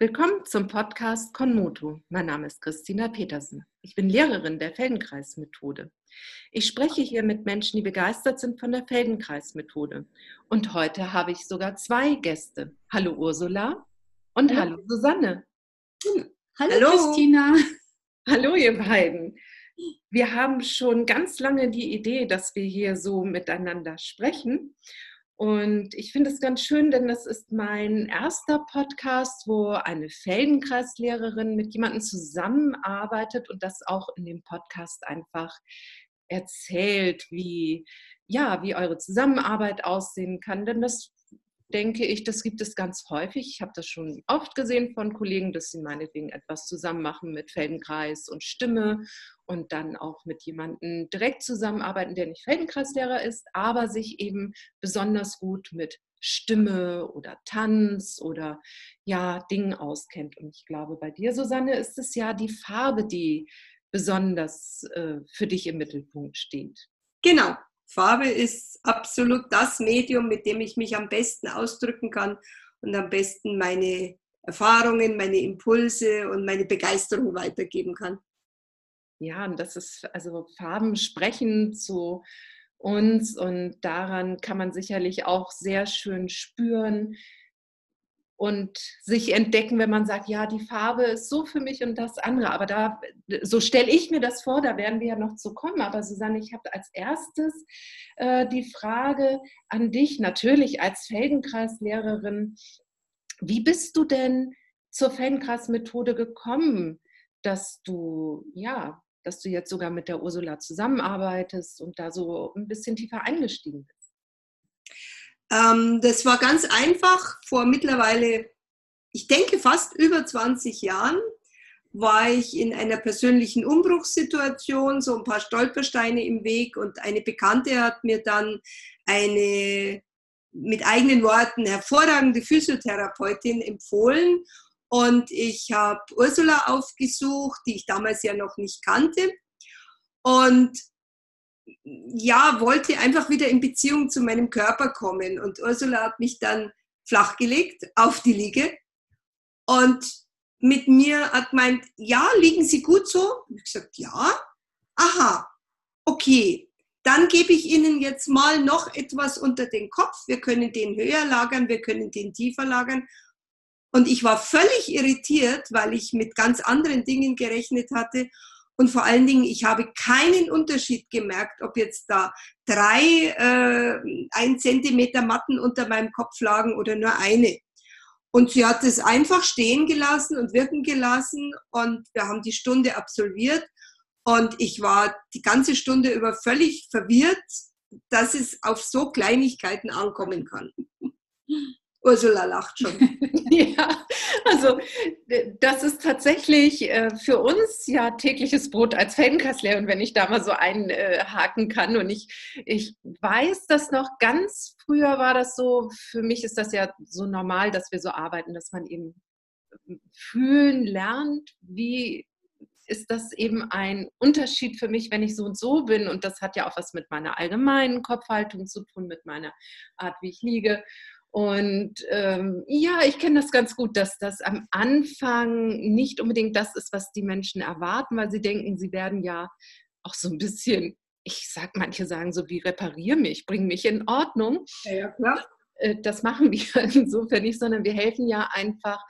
Willkommen zum Podcast Konmoto. Mein Name ist Christina Petersen. Ich bin Lehrerin der Feldenkreismethode. Ich spreche hier mit Menschen, die begeistert sind von der Feldenkreismethode. Und heute habe ich sogar zwei Gäste. Hallo Ursula und hallo, hallo Susanne. Hallo, hallo Christina. Hallo ihr beiden. Wir haben schon ganz lange die Idee, dass wir hier so miteinander sprechen. Und ich finde es ganz schön, denn das ist mein erster Podcast, wo eine Feldenkreislehrerin mit jemandem zusammenarbeitet und das auch in dem Podcast einfach erzählt, wie, ja, wie eure Zusammenarbeit aussehen kann. Denn das denke ich, das gibt es ganz häufig. Ich habe das schon oft gesehen von Kollegen, dass sie meinetwegen etwas zusammen machen mit Feldenkreis und Stimme und dann auch mit jemandem direkt zusammenarbeiten, der nicht Feldenkreislehrer ist, aber sich eben besonders gut mit Stimme oder Tanz oder ja, Dingen auskennt. Und ich glaube, bei dir, Susanne, ist es ja die Farbe, die besonders äh, für dich im Mittelpunkt steht. Genau, Farbe ist absolut das Medium, mit dem ich mich am besten ausdrücken kann und am besten meine Erfahrungen, meine Impulse und meine Begeisterung weitergeben kann. Ja, und das ist, also Farben sprechen zu uns und daran kann man sicherlich auch sehr schön spüren, und sich entdecken, wenn man sagt, ja, die Farbe ist so für mich und das andere. Aber da, so stelle ich mir das vor, da werden wir ja noch zu kommen. Aber Susanne, ich habe als erstes äh, die Frage an dich, natürlich als Feldenkreislehrerin. Wie bist du denn zur Feldenkreismethode gekommen, dass du, ja, dass du jetzt sogar mit der Ursula zusammenarbeitest und da so ein bisschen tiefer eingestiegen bist? Ähm, das war ganz einfach. Vor mittlerweile, ich denke fast über 20 Jahren, war ich in einer persönlichen Umbruchssituation, so ein paar Stolpersteine im Weg und eine Bekannte hat mir dann eine mit eigenen Worten hervorragende Physiotherapeutin empfohlen und ich habe Ursula aufgesucht, die ich damals ja noch nicht kannte und ja, wollte einfach wieder in Beziehung zu meinem Körper kommen. Und Ursula hat mich dann flachgelegt auf die Liege und mit mir hat gemeint, ja, liegen Sie gut so? Ich gesagt, ja. Aha, okay. Dann gebe ich Ihnen jetzt mal noch etwas unter den Kopf. Wir können den höher lagern, wir können den tiefer lagern. Und ich war völlig irritiert, weil ich mit ganz anderen Dingen gerechnet hatte und vor allen Dingen, ich habe keinen Unterschied gemerkt, ob jetzt da drei äh, ein Zentimeter Matten unter meinem Kopf lagen oder nur eine. Und sie hat es einfach stehen gelassen und wirken gelassen und wir haben die Stunde absolviert und ich war die ganze Stunde über völlig verwirrt, dass es auf so Kleinigkeiten ankommen kann. Ursula lacht schon. ja, also das ist tatsächlich äh, für uns ja tägliches Brot als Feldenkasslehrer und wenn ich da mal so einhaken kann und ich, ich weiß das noch ganz früher war das so, für mich ist das ja so normal, dass wir so arbeiten, dass man eben fühlen lernt, wie ist das eben ein Unterschied für mich, wenn ich so und so bin. Und das hat ja auch was mit meiner allgemeinen Kopfhaltung zu tun, mit meiner Art, wie ich liege. Und ähm, ja, ich kenne das ganz gut, dass das am Anfang nicht unbedingt das ist, was die Menschen erwarten, weil sie denken, sie werden ja auch so ein bisschen, ich sag, manche sagen so wie reparier mich, bring mich in Ordnung. Ja, ja klar. Äh, das machen wir insofern nicht, sondern wir helfen ja einfach,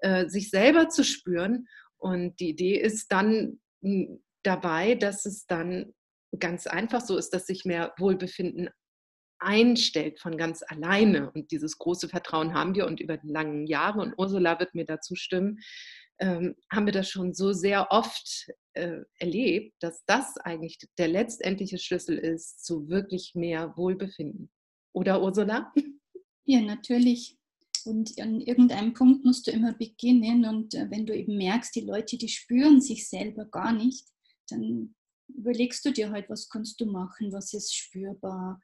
äh, sich selber zu spüren. Und die Idee ist dann hm, dabei, dass es dann ganz einfach so ist, dass sich mehr Wohlbefinden einstellt von ganz alleine. Und dieses große Vertrauen haben wir und über die langen Jahre, und Ursula wird mir dazu stimmen, ähm, haben wir das schon so sehr oft äh, erlebt, dass das eigentlich der letztendliche Schlüssel ist zu wirklich mehr Wohlbefinden. Oder Ursula? Ja, natürlich. Und an irgendeinem Punkt musst du immer beginnen. Und äh, wenn du eben merkst, die Leute, die spüren sich selber gar nicht, dann überlegst du dir halt, was kannst du machen, was ist spürbar,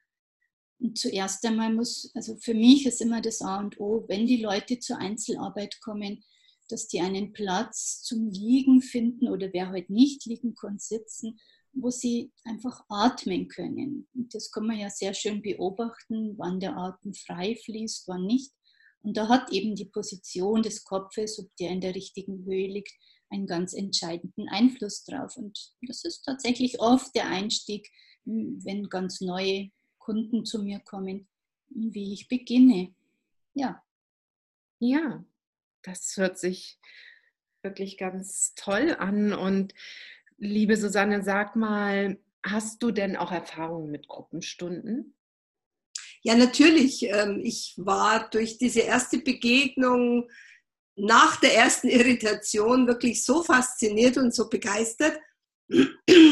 und zuerst einmal muss, also für mich ist immer das A und O, wenn die Leute zur Einzelarbeit kommen, dass die einen Platz zum Liegen finden oder wer heute halt nicht liegen kann, sitzen, wo sie einfach atmen können. Und das kann man ja sehr schön beobachten, wann der Atem frei fließt, wann nicht. Und da hat eben die Position des Kopfes, ob der in der richtigen Höhe liegt, einen ganz entscheidenden Einfluss drauf. Und das ist tatsächlich oft der Einstieg, wenn ganz neue Kunden zu mir kommen, wie ich beginne. Ja. Ja, das hört sich wirklich ganz toll an. Und liebe Susanne, sag mal, hast du denn auch Erfahrungen mit Gruppenstunden? Ja, natürlich. Ähm, ich war durch diese erste Begegnung nach der ersten Irritation wirklich so fasziniert und so begeistert,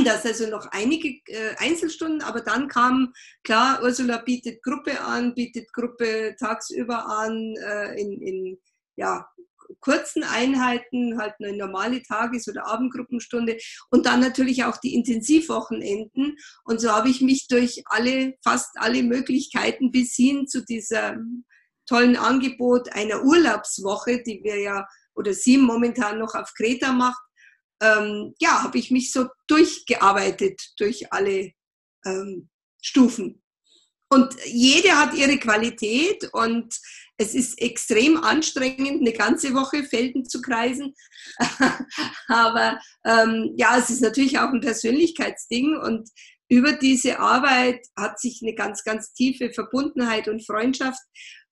dass also noch einige äh, Einzelstunden, aber dann kam, klar, Ursula bietet Gruppe an, bietet Gruppe tagsüber an, äh, in, in ja, kurzen Einheiten, halt eine normale Tages- oder Abendgruppenstunde und dann natürlich auch die Intensivwochenenden. Und so habe ich mich durch alle, fast alle Möglichkeiten bis hin zu dieser tollen Angebot einer Urlaubswoche, die wir ja oder sie momentan noch auf Kreta macht, ähm, ja, habe ich mich so durchgearbeitet durch alle ähm, Stufen. Und jede hat ihre Qualität und es ist extrem anstrengend, eine ganze Woche Felden zu kreisen. Aber ähm, ja, es ist natürlich auch ein Persönlichkeitsding und über diese Arbeit hat sich eine ganz, ganz tiefe Verbundenheit und Freundschaft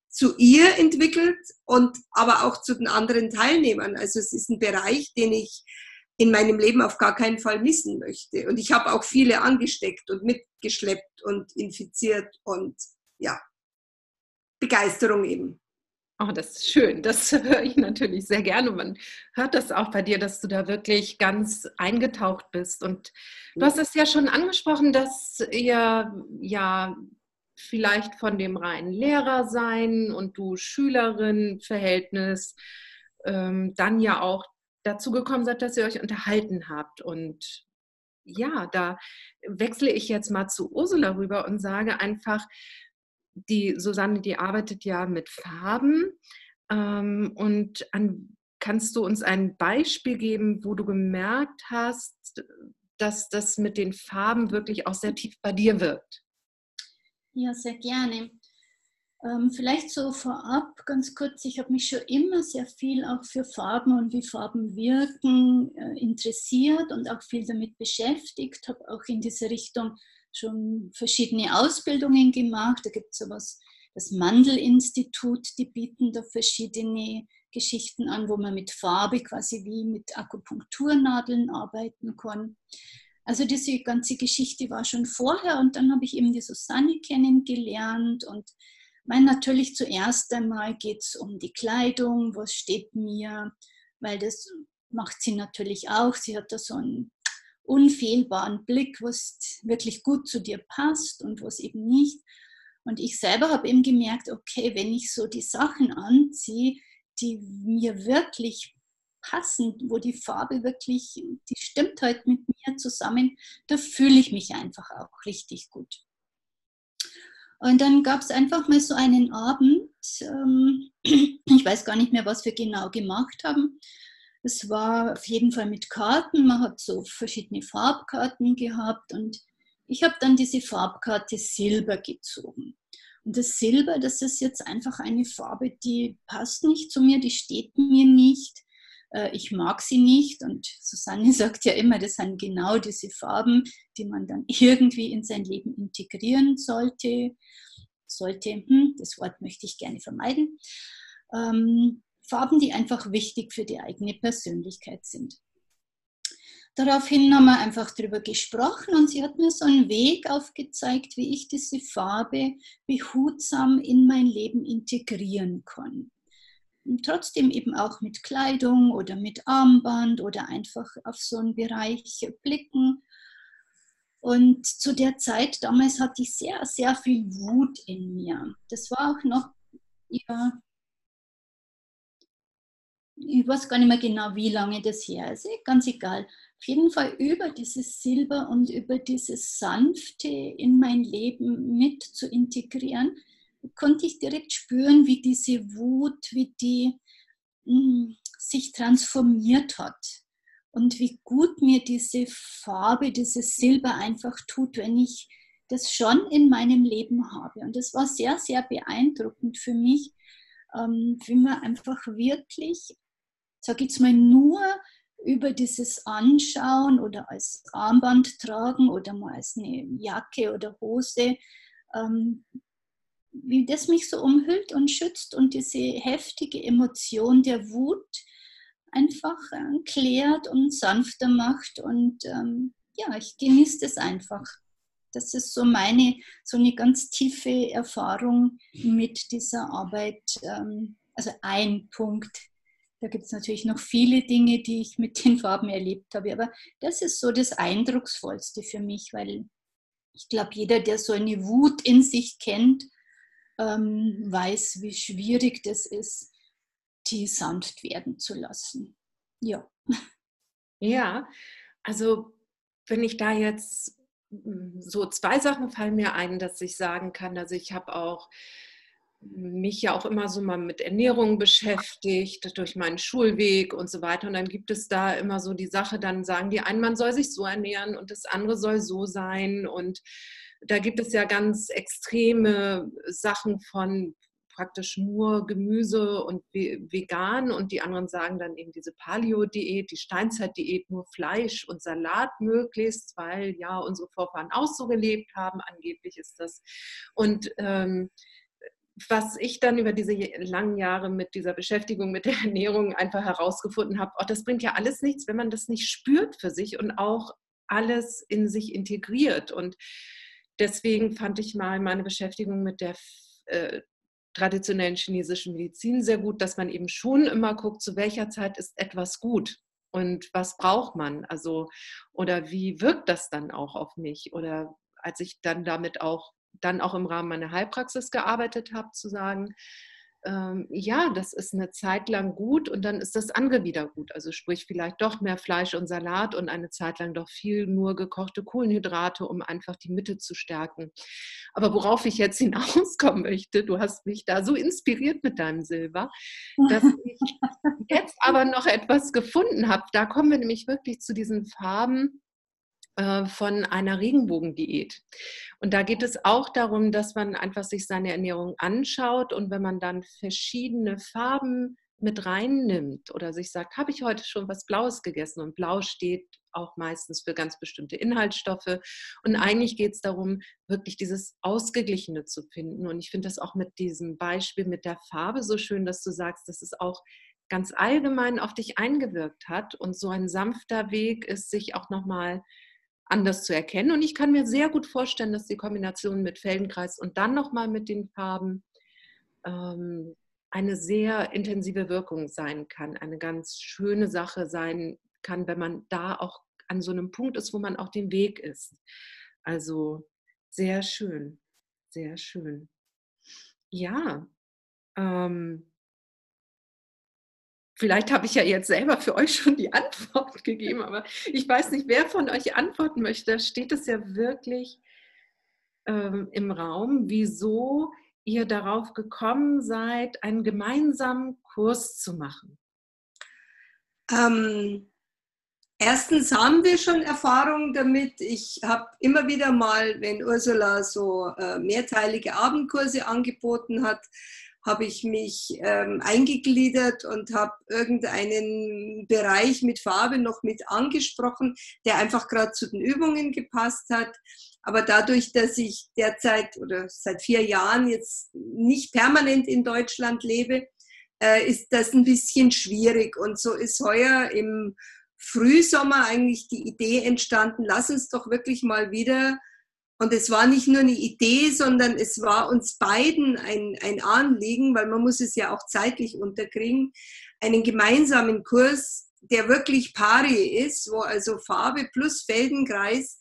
zu ihr entwickelt und aber auch zu den anderen Teilnehmern. Also es ist ein Bereich, den ich in meinem Leben auf gar keinen Fall missen möchte. Und ich habe auch viele angesteckt und mitgeschleppt und infiziert und ja, Begeisterung eben. Oh, das ist schön. Das höre ich natürlich sehr gerne. Man hört das auch bei dir, dass du da wirklich ganz eingetaucht bist. Und du hast es ja schon angesprochen, dass ihr ja vielleicht von dem reinen Lehrer sein und du Schülerin-Verhältnis ähm, dann ja auch dazu gekommen seid, dass ihr euch unterhalten habt. Und ja, da wechsle ich jetzt mal zu Ursula rüber und sage einfach, die Susanne, die arbeitet ja mit Farben. Ähm, und an, kannst du uns ein Beispiel geben, wo du gemerkt hast, dass das mit den Farben wirklich auch sehr tief bei dir wirkt? Ja, sehr gerne. Ähm, vielleicht so vorab ganz kurz, ich habe mich schon immer sehr viel auch für Farben und wie Farben wirken äh, interessiert und auch viel damit beschäftigt, habe auch in diese Richtung schon verschiedene Ausbildungen gemacht. Da gibt es sowas, das Mandel-Institut, die bieten da verschiedene Geschichten an, wo man mit Farbe quasi wie mit Akupunkturnadeln arbeiten kann. Also diese ganze Geschichte war schon vorher und dann habe ich eben die Susanne kennengelernt und mein natürlich zuerst einmal geht es um die Kleidung, was steht mir, weil das macht sie natürlich auch. Sie hat da so einen unfehlbaren Blick, was wirklich gut zu dir passt und was eben nicht. Und ich selber habe eben gemerkt, okay, wenn ich so die Sachen anziehe, die mir wirklich passen, wo die Farbe wirklich, die stimmt halt mit mir zusammen, da fühle ich mich einfach auch richtig gut. Und dann gab es einfach mal so einen Abend, ähm, ich weiß gar nicht mehr, was wir genau gemacht haben. Es war auf jeden Fall mit Karten, man hat so verschiedene Farbkarten gehabt und ich habe dann diese Farbkarte Silber gezogen. Und das Silber, das ist jetzt einfach eine Farbe, die passt nicht zu mir, die steht mir nicht. Äh, ich mag sie nicht. Und Susanne sagt ja immer, das sind genau diese Farben, die man dann irgendwie in sein Leben integrieren sollte. Sollte, hm, das Wort möchte ich gerne vermeiden. Ähm, Farben, die einfach wichtig für die eigene Persönlichkeit sind. Daraufhin haben wir einfach darüber gesprochen und sie hat mir so einen Weg aufgezeigt, wie ich diese Farbe behutsam in mein Leben integrieren kann trotzdem eben auch mit Kleidung oder mit Armband oder einfach auf so einen Bereich blicken. Und zu der Zeit damals hatte ich sehr, sehr viel Wut in mir. Das war auch noch, ja, ich weiß gar nicht mehr genau, wie lange das her ist, ganz egal. Auf jeden Fall über dieses Silber und über dieses Sanfte in mein Leben mit zu integrieren, konnte ich direkt spüren, wie diese Wut, wie die mh, hm, sich transformiert hat und wie gut mir diese Farbe, dieses Silber einfach tut, wenn ich das schon in meinem Leben habe. Und das war sehr, sehr beeindruckend für mich, ähm, wie man einfach wirklich, sag ich jetzt mal, nur über dieses Anschauen oder als Armband tragen oder mal als eine Jacke oder Hose, ähm, wie das mich so umhüllt und schützt und diese heftige Emotion der Wut einfach äh, klärt und sanfter macht. Und ähm, ja, ich genieße das einfach. Das ist so meine, so eine ganz tiefe Erfahrung mit dieser Arbeit. Ähm, also ein Punkt. Da gibt es natürlich noch viele Dinge, die ich mit den Farben erlebt habe. Aber das ist so das Eindrucksvollste für mich, weil ich glaube, jeder, der so eine Wut in sich kennt, ähm, weiß, wie schwierig das ist, die sanft werden zu lassen. Ja. Ja, also wenn ich da jetzt hm, so zwei Sachen fallen mir ein, dass ich sagen kann, also ich habe auch mich ja auch immer so mal mit Ernährung beschäftigt, durch meinen Schulweg und so weiter. Und dann gibt es da immer so die Sache, dann sagen die einen, man soll sich so ernähren und das andere soll so sein. Und da gibt es ja ganz extreme Sachen von praktisch nur Gemüse und vegan und die anderen sagen dann eben diese Paleo-Diät, die Steinzeit-Diät, nur Fleisch und Salat möglichst, weil ja unsere Vorfahren auch so gelebt haben, angeblich ist das. Und ähm, was ich dann über diese langen Jahre mit dieser Beschäftigung mit der Ernährung einfach herausgefunden habe, oh, das bringt ja alles nichts, wenn man das nicht spürt für sich und auch alles in sich integriert. Und deswegen fand ich mal meine Beschäftigung mit der äh, traditionellen chinesischen Medizin sehr gut, dass man eben schon immer guckt, zu welcher Zeit ist etwas gut und was braucht man? Also, oder wie wirkt das dann auch auf mich? Oder als ich dann damit auch dann auch im Rahmen meiner Heilpraxis gearbeitet habe, zu sagen, ähm, ja, das ist eine Zeit lang gut und dann ist das andere wieder gut. Also sprich vielleicht doch mehr Fleisch und Salat und eine Zeit lang doch viel nur gekochte Kohlenhydrate, um einfach die Mitte zu stärken. Aber worauf ich jetzt hinauskommen möchte, du hast mich da so inspiriert mit deinem Silber, dass ich jetzt aber noch etwas gefunden habe. Da kommen wir nämlich wirklich zu diesen Farben, äh, von einer Regenbogendiät. Und da geht es auch darum, dass man einfach sich seine Ernährung anschaut und wenn man dann verschiedene Farben mit reinnimmt oder sich sagt, habe ich heute schon was Blaues gegessen? Und Blau steht auch meistens für ganz bestimmte Inhaltsstoffe. Und eigentlich geht es darum, wirklich dieses Ausgeglichene zu finden. Und ich finde das auch mit diesem Beispiel mit der Farbe so schön, dass du sagst, dass es auch ganz allgemein auf dich eingewirkt hat. Und so ein sanfter Weg ist, sich auch nochmal anders zu erkennen. Und ich kann mir sehr gut vorstellen, dass die Kombination mit Feldenkreis und dann nochmal mit den Farben ähm, eine sehr intensive Wirkung sein kann, eine ganz schöne Sache sein kann, wenn man da auch an so einem Punkt ist, wo man auch den Weg ist. Also sehr schön, sehr schön. Ja, ähm, Vielleicht habe ich ja jetzt selber für euch schon die Antwort gegeben, aber ich weiß nicht, wer von euch antworten möchte. Da steht es ja wirklich ähm, im Raum, wieso ihr darauf gekommen seid, einen gemeinsamen Kurs zu machen. Ähm, erstens haben wir schon Erfahrung damit. Ich habe immer wieder mal, wenn Ursula so äh, mehrteilige Abendkurse angeboten hat, habe ich mich ähm, eingegliedert und habe irgendeinen Bereich mit Farbe noch mit angesprochen, der einfach gerade zu den Übungen gepasst hat. Aber dadurch, dass ich derzeit oder seit vier Jahren jetzt nicht permanent in Deutschland lebe, äh, ist das ein bisschen schwierig. Und so ist heuer im Frühsommer eigentlich die Idee entstanden, lass uns doch wirklich mal wieder und es war nicht nur eine Idee, sondern es war uns beiden ein, ein Anliegen, weil man muss es ja auch zeitlich unterkriegen, einen gemeinsamen Kurs, der wirklich pari ist, wo also Farbe plus Feldenkreis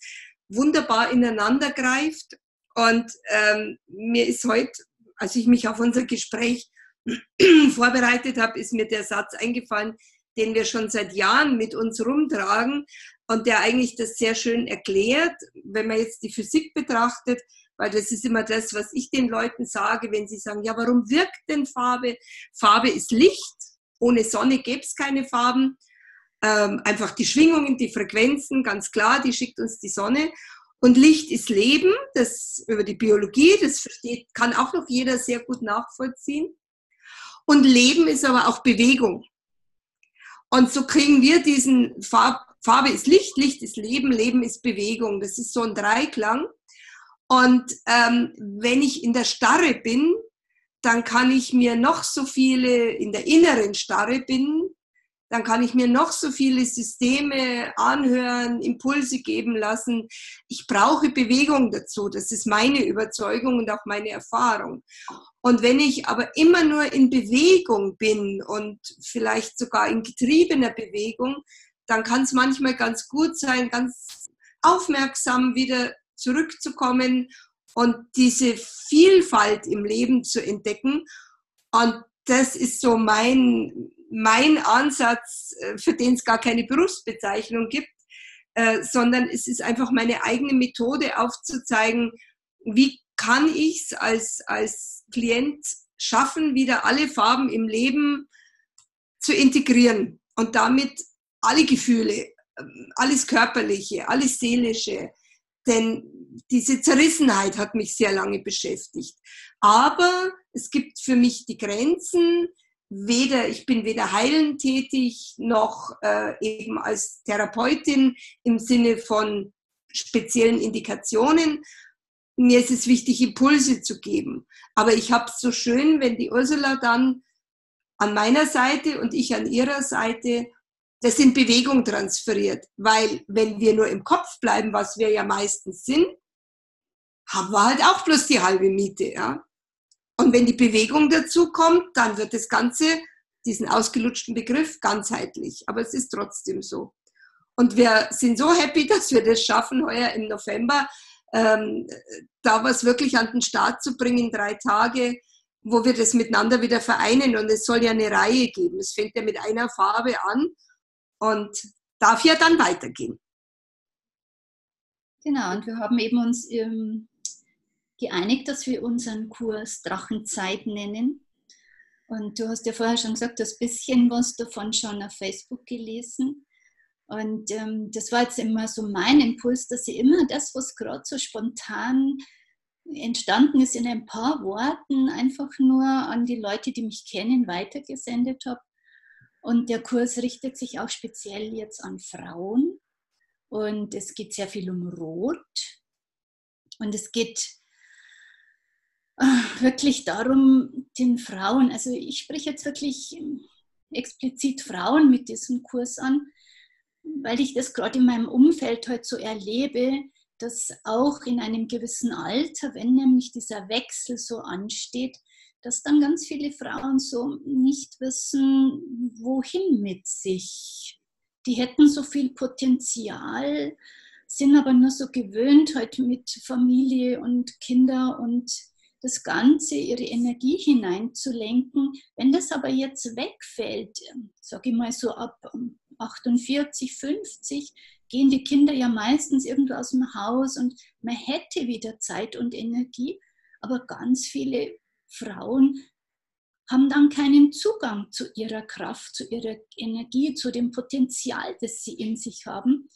wunderbar ineinander greift. Und ähm, mir ist heute, als ich mich auf unser Gespräch vorbereitet habe, ist mir der Satz eingefallen, den wir schon seit Jahren mit uns rumtragen und der eigentlich das sehr schön erklärt, wenn man jetzt die Physik betrachtet, weil das ist immer das, was ich den Leuten sage, wenn sie sagen, ja, warum wirkt denn Farbe? Farbe ist Licht, ohne Sonne gäbe es keine Farben. Ähm, einfach die Schwingungen, die Frequenzen, ganz klar, die schickt uns die Sonne. Und Licht ist Leben, das über die Biologie, das versteht, kann auch noch jeder sehr gut nachvollziehen. Und Leben ist aber auch Bewegung. Und so kriegen wir diesen Farb, Farbe ist Licht, Licht ist Leben, Leben ist Bewegung. Das ist so ein Dreiklang. Und ähm, wenn ich in der Starre bin, dann kann ich mir noch so viele in der inneren Starre bin, dann kann ich mir noch so viele Systeme anhören, Impulse geben lassen. Ich brauche Bewegung dazu. Das ist meine Überzeugung und auch meine Erfahrung. Und wenn ich aber immer nur in Bewegung bin und vielleicht sogar in getriebener Bewegung, dann kann es manchmal ganz gut sein, ganz aufmerksam wieder zurückzukommen und diese Vielfalt im Leben zu entdecken. Und das ist so mein, mein Ansatz, äh, für den es gar keine Berufsbezeichnung gibt, äh, sondern es ist einfach meine eigene Methode aufzuzeigen, wie kann ich es als, als Klient schaffen, wieder alle Farben im Leben zu integrieren und damit alle Gefühle, ähm, alles Körperliche, alles Seelische, denn diese Zerrissenheit hat mich sehr lange beschäftigt. Aber es gibt für mich die Grenzen, weder, ich bin weder heilend tätig noch äh, eben als Therapeutin im Sinne von speziellen Indikationen. Mir ist es wichtig, Impulse zu geben. Aber ich habe es so schön, wenn die Ursula dann an meiner Seite und ich an ihrer Seite das in Bewegung transferiert. Weil wenn wir nur im Kopf bleiben, was wir ja meistens sind, haben wir halt auch bloß die halbe Miete. Ja? Und wenn die Bewegung dazu kommt, dann wird das Ganze, diesen ausgelutschten Begriff, ganzheitlich. Aber es ist trotzdem so. Und wir sind so happy, dass wir das schaffen, heuer im November, ähm, da was wirklich an den Start zu bringen, drei Tage, wo wir das miteinander wieder vereinen. Und es soll ja eine Reihe geben. Es fängt ja mit einer Farbe an und darf ja dann weitergehen. Genau, und wir haben eben uns ähm, geeinigt, dass wir unseren Kurs Drachenzeit nennen. Und du hast ja vorher schon gesagt, du hast ein bisschen was davon schon auf Facebook gelesen. Und ähm, das war jetzt immer so mein Impuls, dass ich immer das, was gerade so spontan entstanden ist, in ein paar Worten einfach nur an die Leute, die mich kennen, weitergesendet habe. Und der Kurs richtet sich auch speziell jetzt an Frauen. Und es geht sehr viel um Rot. Und es geht wirklich darum, den Frauen, also ich spreche jetzt wirklich explizit Frauen mit diesem Kurs an, weil ich das gerade in meinem Umfeld heute so erlebe, dass auch in einem gewissen Alter, wenn nämlich dieser Wechsel so ansteht, dass dann ganz viele Frauen so nicht wissen, wohin mit sich. Die hätten so viel Potenzial, sind aber nur so gewöhnt heute mit Familie und Kinder und das Ganze, ihre Energie hineinzulenken. Wenn das aber jetzt wegfällt, sage ich mal so ab 48, 50, gehen die Kinder ja meistens irgendwo aus dem Haus und man hätte wieder Zeit und Energie, aber ganz viele Frauen haben dann keinen Zugang zu ihrer Kraft, zu ihrer Energie, zu dem Potenzial, das sie in sich haben.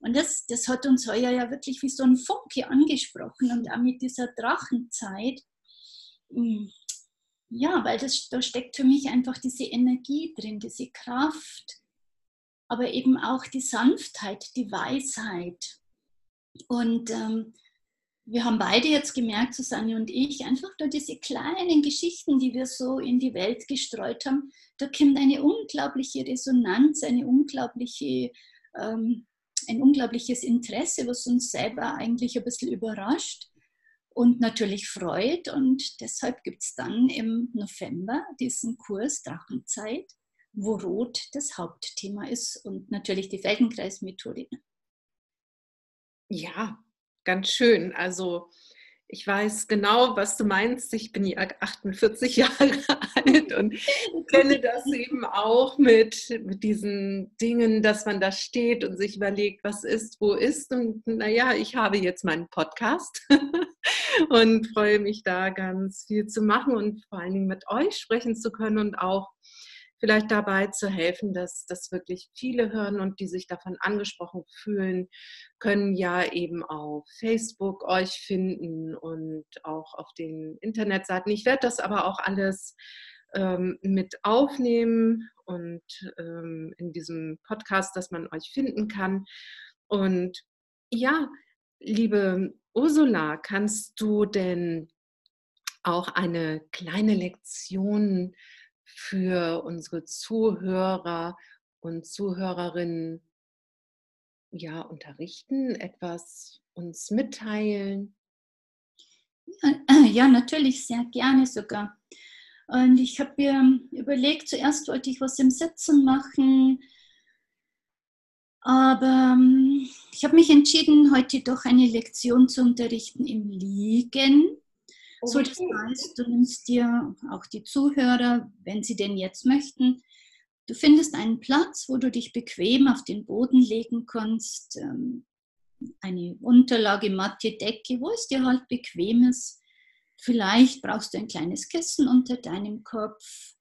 Und das, das hat uns heuer ja wirklich wie so ein Funke angesprochen und auch mit dieser Drachenzeit. Ja, weil das, da steckt für mich einfach diese Energie drin, diese Kraft, aber eben auch die Sanftheit, die Weisheit. Und ähm, wir haben beide jetzt gemerkt, Susanne und ich, einfach durch diese kleinen Geschichten, die wir so in die Welt gestreut haben, da kommt eine unglaubliche Resonanz, eine unglaubliche, ähm, ein unglaubliches Interesse, was uns selber eigentlich ein bisschen überrascht und natürlich freut. Und deshalb gibt es dann im November diesen Kurs Drachenzeit, wo Rot das Hauptthema ist und natürlich die Feldenkreismethode. Ja, ganz schön. Also ich weiß genau, was du meinst. Ich bin ja 48 Jahre alt und kenne das eben auch mit, mit diesen Dingen, dass man da steht und sich überlegt, was ist, wo ist. Und naja, ich habe jetzt meinen Podcast und freue mich da ganz viel zu machen und vor allen Dingen mit euch sprechen zu können und auch vielleicht dabei zu helfen, dass das wirklich viele hören und die sich davon angesprochen fühlen, können ja eben auf Facebook euch finden und auch auf den Internetseiten. Ich werde das aber auch alles ähm, mit aufnehmen und ähm, in diesem Podcast, dass man euch finden kann. Und ja, liebe Ursula, kannst du denn auch eine kleine Lektion für unsere Zuhörer und Zuhörerinnen ja unterrichten, etwas uns mitteilen? Ja, natürlich, sehr gerne sogar. Und ich habe mir überlegt, zuerst wollte ich was im Sitzen machen, aber ähm, ich habe mich entschieden, heute doch eine Lektion zu unterrichten im Liegen. So, das heißt, du nimmst dir auch die Zuhörer, wenn sie denn jetzt möchten, du findest einen Platz, wo du dich bequem auf den Boden legen kannst, ähm, eine Unterlage, Matte, Decke, wo es dir halt bequem ist. Vielleicht brauchst du ein kleines Kissen unter deinem Kopf.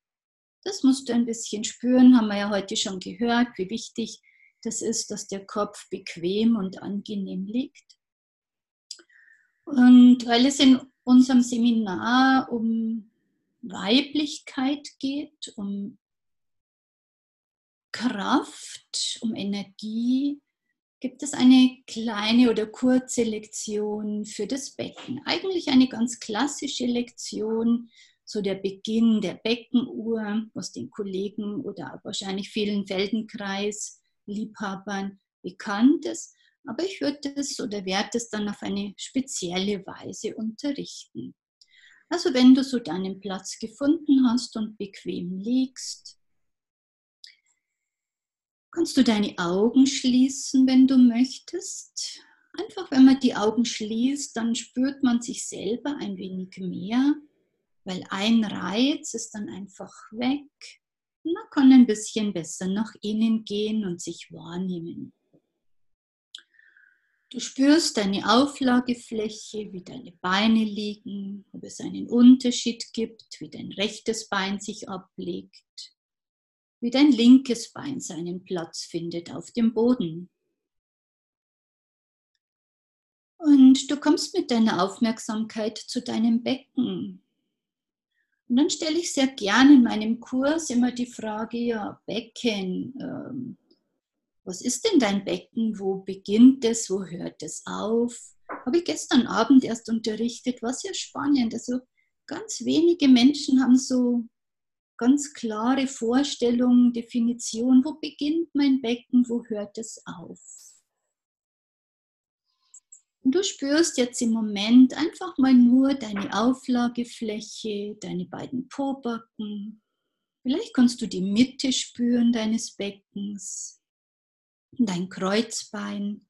Das musst du ein bisschen spüren, haben wir ja heute schon gehört, wie wichtig das ist, dass der Kopf bequem und angenehm liegt. Und weil es in unserem Seminar um Weiblichkeit geht, um Kraft, um Energie, gibt es eine kleine oder kurze Lektion für das Becken. Eigentlich eine ganz klassische Lektion, so der Beginn der Beckenuhr, was den Kollegen oder wahrscheinlich vielen Feldenkreis-Liebhabern bekannt ist. Aber ich würde es oder werde es dann auf eine spezielle Weise unterrichten. Also wenn du so deinen Platz gefunden hast und bequem liegst, kannst du deine Augen schließen, wenn du möchtest. Einfach, wenn man die Augen schließt, dann spürt man sich selber ein wenig mehr, weil ein Reiz ist dann einfach weg. Man kann ein bisschen besser nach innen gehen und sich wahrnehmen. Du spürst deine Auflagefläche, wie deine Beine liegen, ob es einen Unterschied gibt, wie dein rechtes Bein sich ablegt wie dein linkes Bein seinen Platz findet auf dem Boden. Und du kommst mit deiner Aufmerksamkeit zu deinem Becken. Und dann stelle ich sehr gerne in meinem Kurs immer die Frage, ja, Becken, ähm, was ist denn dein Becken? Wo beginnt es? Wo hört es auf? Habe ich gestern Abend erst unterrichtet, war sehr spannend. Also ganz wenige Menschen haben so ganz klare Vorstellung, Definition, wo beginnt mein Becken, wo hört es auf. Und du spürst jetzt im Moment einfach mal nur deine Auflagefläche, deine beiden Pobacken. Vielleicht kannst du die Mitte spüren deines Beckens, dein Kreuzbein.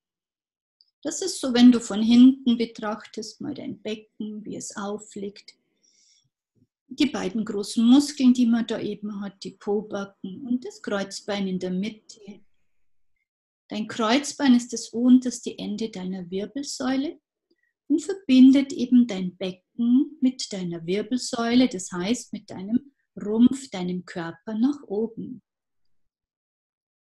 Das ist so, wenn du von hinten betrachtest, mal dein Becken, wie es aufliegt die beiden großen Muskeln, die man da eben hat, die Pobacken und das Kreuzbein in der Mitte. Dein Kreuzbein ist das unterste Ende deiner Wirbelsäule und verbindet eben dein Becken mit deiner Wirbelsäule, das heißt mit deinem Rumpf, deinem Körper nach oben.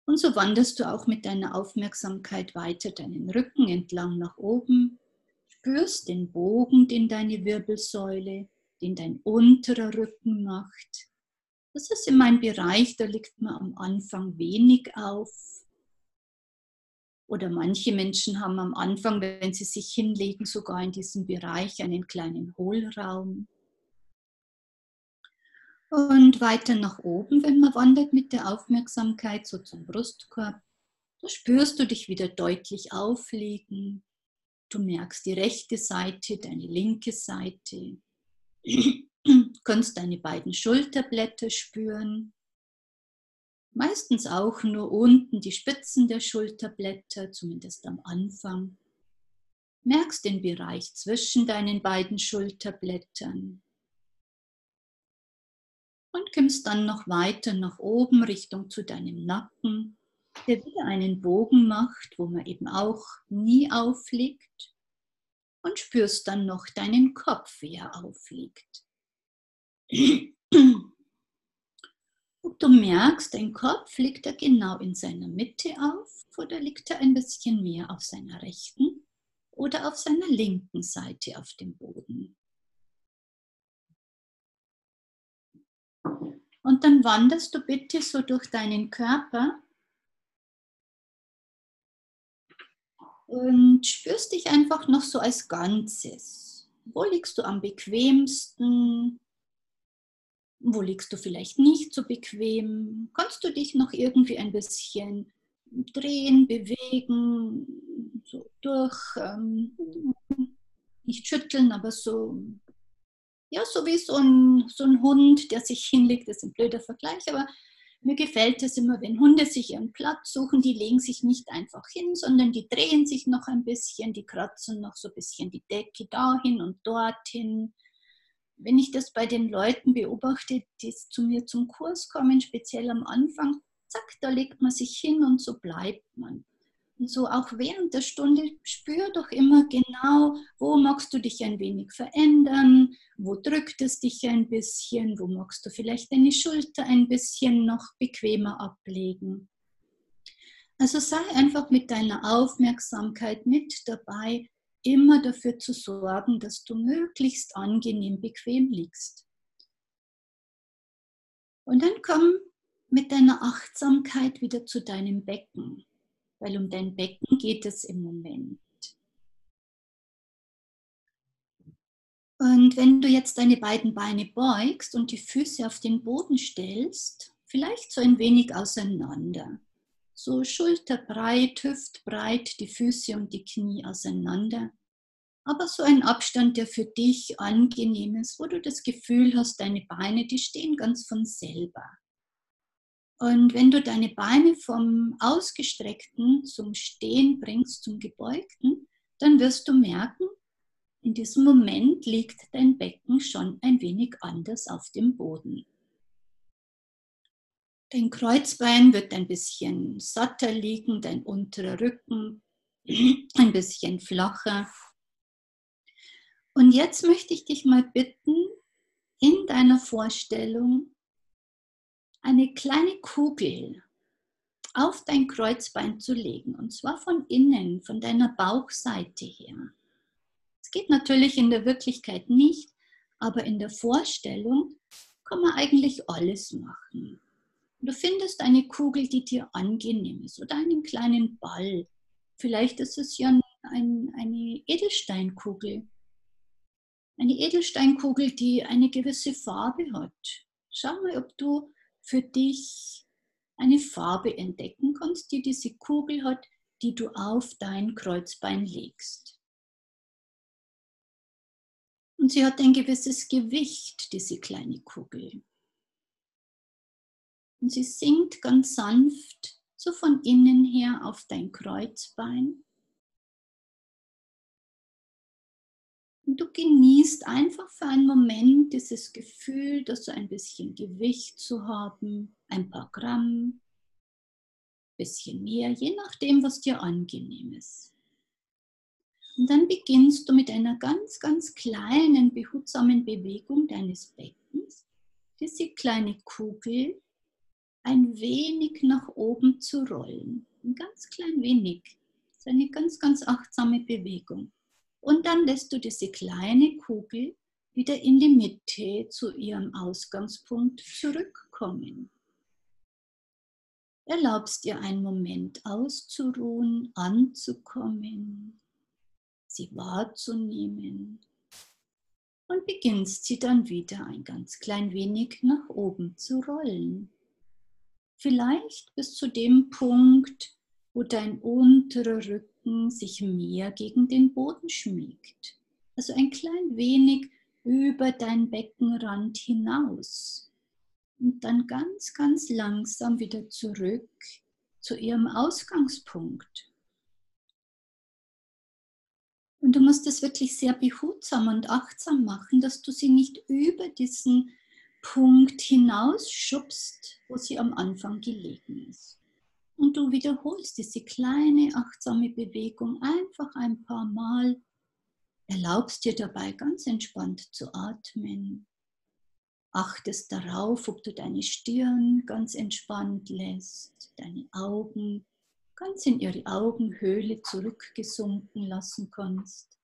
Und so wanderst du auch mit deiner Aufmerksamkeit weiter deinen Rücken entlang nach oben, spürst den Bogen in deine Wirbelsäule, den dein unterer Rücken macht. Das ist in meinem Bereich, da liegt man am Anfang wenig auf. Oder manche Menschen haben am Anfang, wenn sie sich hinlegen, sogar in diesem Bereich einen kleinen Hohlraum. Und weiter nach oben, wenn man wandert mit der Aufmerksamkeit so zum Brustkorb, da spürst du dich wieder deutlich auflegen. Du merkst die rechte Seite, deine linke Seite. Du kannst deine beiden Schulterblätter spüren. Meistens auch nur unten die Spitzen der Schulterblätter, zumindest am Anfang. Merkst den Bereich zwischen deinen beiden Schulterblättern. Und kommst dann noch weiter nach oben Richtung zu deinem Nacken, der wieder einen Bogen macht, wo man eben auch nie aufliegt und spürst dann noch deinen Kopf, wie er aufliegt. Und du merkst, dein Kopf liegt er genau in seiner Mitte auf oder liegt er ein bisschen mehr auf seiner rechten oder auf seiner linken Seite auf dem Boden. Und dann wanderst du bitte so durch deinen Körper und spürst dich einfach noch so als Ganzes. Wo liegst du am bequemsten? Wo liegst du vielleicht nicht so bequem? Kannst du dich noch irgendwie ein bisschen drehen, bewegen, so durch, ähm, nicht schütteln, aber so, ja, so wie so ein, so ein Hund, der sich hinlegt, das ist ein blöder Vergleich, aber mir gefällt es immer, wenn Hunde sich ihren Platz suchen, die legen sich nicht einfach hin, sondern die drehen sich noch ein bisschen, die kratzen noch so ein bisschen die Decke dahin und dorthin. Wenn ich das bei den Leuten beobachte, die zu mir zum Kurs kommen, speziell am Anfang, zack, da legt man sich hin und so bleibt man. So auch während der Stunde spür doch immer genau, wo magst du dich ein wenig verändern, wo drückt es dich ein bisschen, wo magst du vielleicht deine Schulter ein bisschen noch bequemer ablegen. Also sei einfach mit deiner Aufmerksamkeit mit dabei, immer dafür zu sorgen, dass du möglichst angenehm bequem liegst. Und dann komm mit deiner Achtsamkeit wieder zu deinem Becken, weil um dein Becken geht es im Moment. Und wenn du jetzt deine beiden Beine beugst und die Füße auf den Boden stellst, vielleicht so ein wenig auseinander, so schulterbreit, hüftbreit, die Füße und die Knie auseinander, aber so ein Abstand, der für dich angenehm ist, wo du das Gefühl hast, deine Beine, die stehen ganz von selber. Und wenn du deine Beine vom ausgestreckten zum Stehen bringst, zum gebeugten, dann wirst du merken, in diesem Moment liegt dein Becken schon ein wenig anders auf dem Boden. Dein Kreuzbein wird ein bisschen satter liegen, dein unterer Rücken ein bisschen flacher. Und jetzt möchte ich dich mal bitten, in deiner Vorstellung eine kleine Kugel auf dein Kreuzbein zu legen, und zwar von innen, von deiner Bauchseite her. Es geht natürlich in der Wirklichkeit nicht, aber in der Vorstellung kann man eigentlich alles machen. Du findest eine Kugel, die dir angenehm ist oder einen kleinen Ball. Vielleicht ist es ja ein, eine Edelsteinkugel. Eine Edelsteinkugel, die eine gewisse Farbe hat. Schau mal, ob du für dich eine Farbe entdecken kannst, die diese Kugel hat, die du auf dein Kreuzbein legst. Und sie hat ein gewisses Gewicht, diese kleine Kugel. Und sie sinkt ganz sanft so von innen her auf dein Kreuzbein Und du genießt einfach für einen Moment dieses Gefühl, dass so ein bisschen Gewicht zu haben, ein paar Gramm, bisschen mehr, je nachdem, was dir angenehm ist. Und dann beginnst du mit einer ganz, ganz kleinen, behutsamen Bewegung deines Beckens, diese kleine Kugel ein wenig nach oben zu rollen. Ein ganz klein wenig. Das ist eine ganz, ganz achtsame Bewegung. Und dann lässt du diese kleine Kugel wieder in die Mitte zu ihrem Ausgangspunkt zurückkommen. Erlaubst ihr einen Moment auszuruhen, anzukommen, sie wahrzunehmen und beginnst sie dann wieder ein ganz klein wenig nach oben zu rollen. Vielleicht bis zu dem Punkt, wo dein unterer Rücken sich mehr gegen den Boden schmiegt. Also ein klein wenig über dein Beckenrand hinaus. Und dann ganz, ganz langsam wieder zurück zu ihrem Ausgangspunkt. Und du musst es wirklich sehr behutsam und achtsam machen, dass du sie nicht über diesen Punkt hinausschubst, wo sie am Anfang gelegen ist. Und du wiederholst diese kleine achtsame Bewegung einfach ein paar Mal. Erlaubst dir dabei ganz entspannt zu atmen. Achtest darauf, ob du deine Stirn ganz entspannt lässt, deine Augen ganz in ihre Augenhöhle zurückgesunken lassen kannst.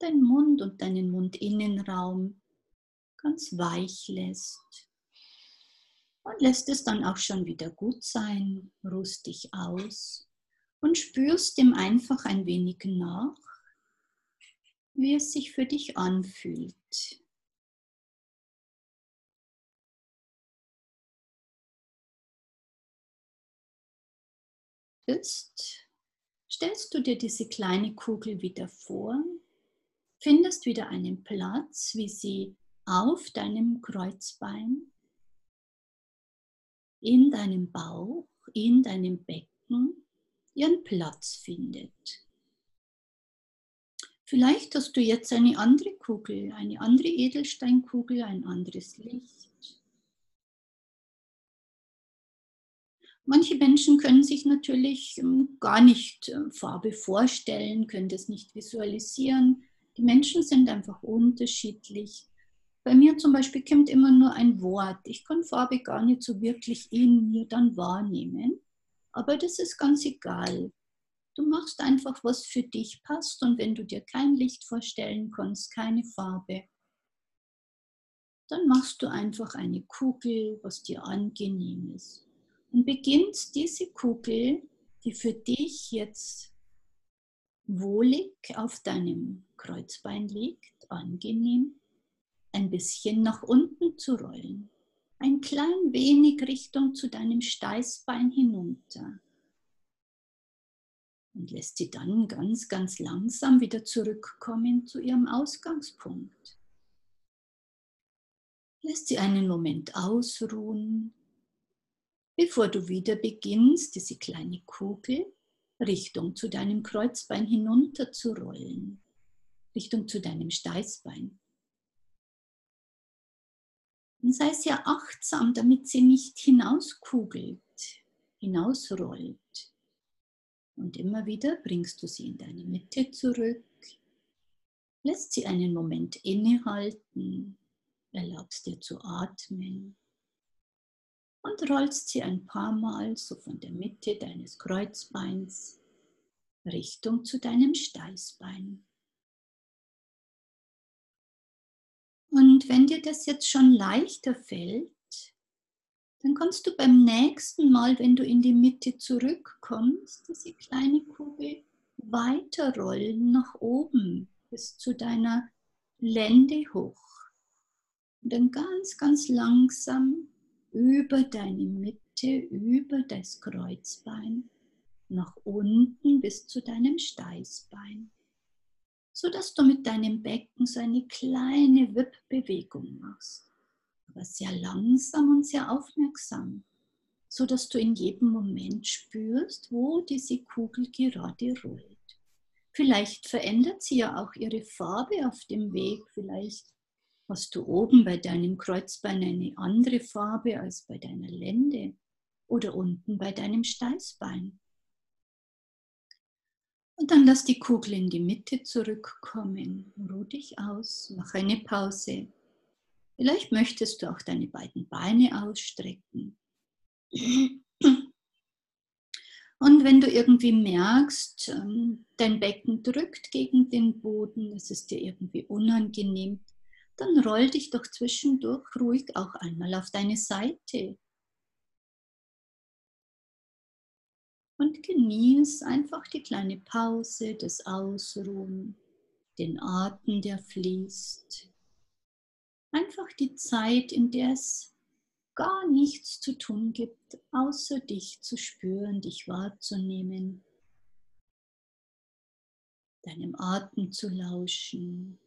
Dein Mund und deinen Mundinnenraum ganz weich lässt. Und lässt es dann auch schon wieder gut sein, ruhst dich aus und spürst dem einfach ein wenig nach, wie es sich für dich anfühlt. Bist, stellst du dir diese kleine Kugel wieder vor, findest wieder einen Platz, wie sie auf deinem Kreuzbein, in deinem Bauch, in deinem Becken ihren Platz findet. Vielleicht hast du jetzt eine andere Kugel, eine andere Edelsteinkugel, ein anderes Licht. Manche Menschen können sich natürlich ähm, gar nicht äh, Farbe vorstellen, können das nicht visualisieren. Die Menschen sind einfach unterschiedlich. Bei mir zum Beispiel kommt immer nur ein Wort. Ich kann Farbe gar nicht so wirklich in mir dann wahrnehmen. Aber das ist ganz egal. Du machst einfach, was für dich passt. Und wenn du dir kein Licht vorstellen kannst, keine Farbe, dann machst du einfach eine Kugel, was dir angenehm ist. Und beginnst diese Kugel, die für dich jetzt wohlig auf deinem Kreuzbein liegt, angenehm, ein bisschen nach unten zu rollen ein klein wenig Richtung zu deinem Steißbein hinunter. Und lässt sie dann ganz, ganz langsam wieder zurückkommen zu ihrem Ausgangspunkt. Lässt sie einen Moment ausruhen, bevor du wieder beginnst, diese kleine Kugel Richtung zu deinem Kreuzbein hinunter zu rollen, Richtung zu deinem Steißbein. Und sei sehr achtsam, damit sie nicht hinauskugelt, hinausrollt. Und immer wieder bringst du sie in deine Mitte zurück, lässt sie einen Moment innehalten, erlaubst dir zu atmen und rollst sie ein paar Mal so von der Mitte deines Kreuzbeins Richtung zu deinem Steißbein. Und wenn dir das jetzt schon leichter fällt, dann kannst du beim nächsten Mal, wenn du in die Mitte zurückkommst, diese kleine Kugel weiterrollen nach oben bis zu deiner Lende hoch. Und dann ganz, ganz langsam über deine Mitte, über das Kreuzbein, nach unten bis zu deinem Steißbein so dass du mit deinem Becken so eine kleine Wippbewegung machst, aber sehr langsam und sehr aufmerksam, so dass du in jedem Moment spürst, wo diese Kugel gerade rollt. Vielleicht verändert sie ja auch ihre Farbe auf dem Weg, vielleicht hast du oben bei deinem Kreuzbein eine andere Farbe als bei deiner Lende oder unten bei deinem Steißbein. Und dann lass die Kugel in die Mitte zurückkommen. Ruh dich aus, mach eine Pause. Vielleicht möchtest du auch deine beiden Beine ausstrecken. Und wenn du irgendwie merkst, ähm, dein Becken drückt gegen den Boden, es ist dir irgendwie unangenehm, dann roll dich doch zwischendurch ruhig auch einmal auf deine Seite. Und genieß einfach die kleine Pause, das Ausruhen, den Atem, der fließt. Einfach die Zeit, in der es gar nichts zu tun gibt, außer dich zu spüren, dich wahrzunehmen, deinem Atem zu lauschen,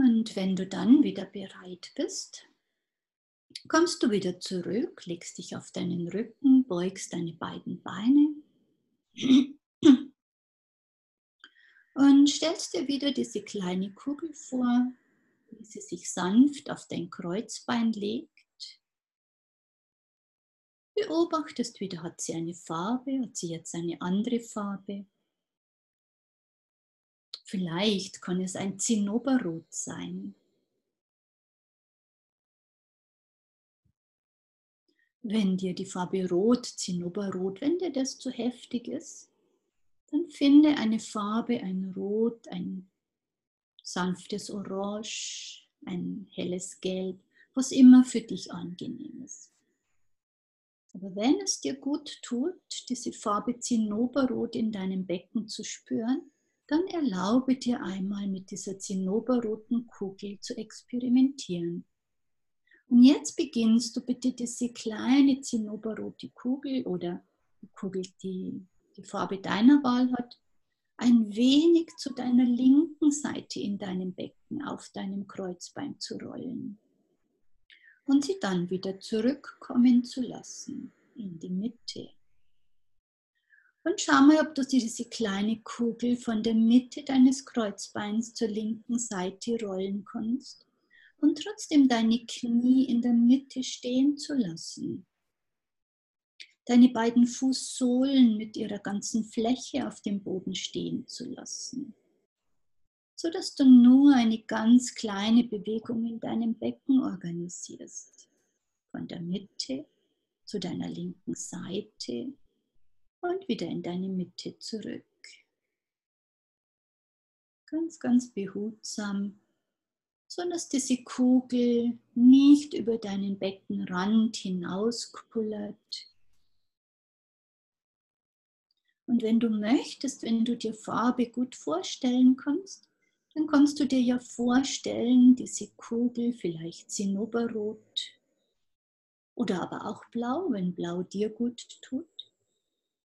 Und wenn du dann wieder bereit bist, kommst du wieder zurück, legst dich auf deinen Rücken, beugst deine beiden Beine und stellst dir wieder diese kleine Kugel vor, wie sie sich sanft auf dein Kreuzbein legt. Beobachtest wieder, hat sie eine Farbe, hat sie jetzt eine andere Farbe. Vielleicht kann es ein Zinnoberrot sein. Wenn dir die Farbe Rot, Zinnoberrot, wenn dir das zu heftig ist, dann finde eine Farbe, ein Rot, ein sanftes Orange, ein helles Gelb, was immer für dich angenehm ist. Aber wenn es dir gut tut, diese Farbe Zinnoberrot in deinem Becken zu spüren, dann erlaube dir einmal mit dieser zinnoberroten Kugel zu experimentieren. Und jetzt beginnst du bitte diese kleine zinnoberrote Kugel oder die Kugel, die die Farbe deiner Wahl hat, ein wenig zu deiner linken Seite in deinem Becken auf deinem Kreuzbein zu rollen und sie dann wieder zurückkommen zu lassen in die Mitte. Und schau mal, ob du diese kleine Kugel von der Mitte deines Kreuzbeins zur linken Seite rollen kannst und trotzdem deine Knie in der Mitte stehen zu lassen. Deine beiden Fußsohlen mit ihrer ganzen Fläche auf dem Boden stehen zu lassen, sodass du nur eine ganz kleine Bewegung in deinem Becken organisierst. Von der Mitte zu deiner linken Seite und wieder in deine Mitte zurück. Ganz, ganz behutsam so dass diese Kugel nicht über deinen Beckenrand hinauskullert. Und wenn du möchtest, wenn du dir Farbe gut vorstellen kannst, dann kannst du dir ja vorstellen, diese Kugel vielleicht Zinnoberrot oder aber auch blau, wenn blau dir gut tut.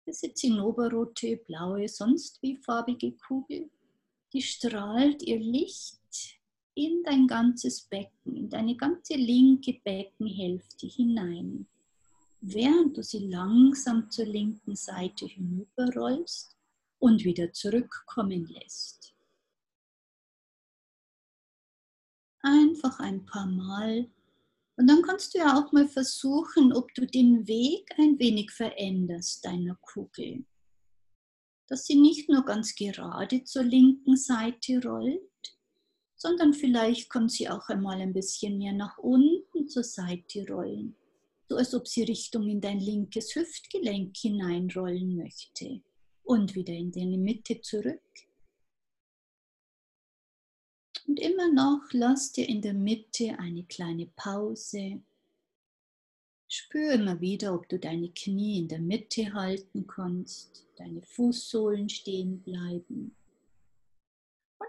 Diese zinnoberrote, blaue, sonst wie farbige Kugel, die strahlt ihr Licht in dein ganzes Becken, in deine ganze linke Beckenhälfte hinein, während du sie langsam zur linken Seite hinüberrollst und wieder zurückkommen lässt. Einfach ein paar Mal. Und dann kannst du ja auch mal versuchen, ob du den Weg ein wenig veränderst deiner Kugel. Dass sie nicht nur ganz gerade zur linken Seite rollt, sondern vielleicht kann sie auch einmal ein bisschen mehr nach unten zur Seite rollen, so als ob sie Richtung in dein linkes Hüftgelenk hineinrollen möchte und wieder in deine Mitte zurück. Und immer noch lass dir in der Mitte eine kleine Pause. Spür immer wieder, ob du deine Knie in der Mitte halten kannst, deine Fußsohlen stehen bleiben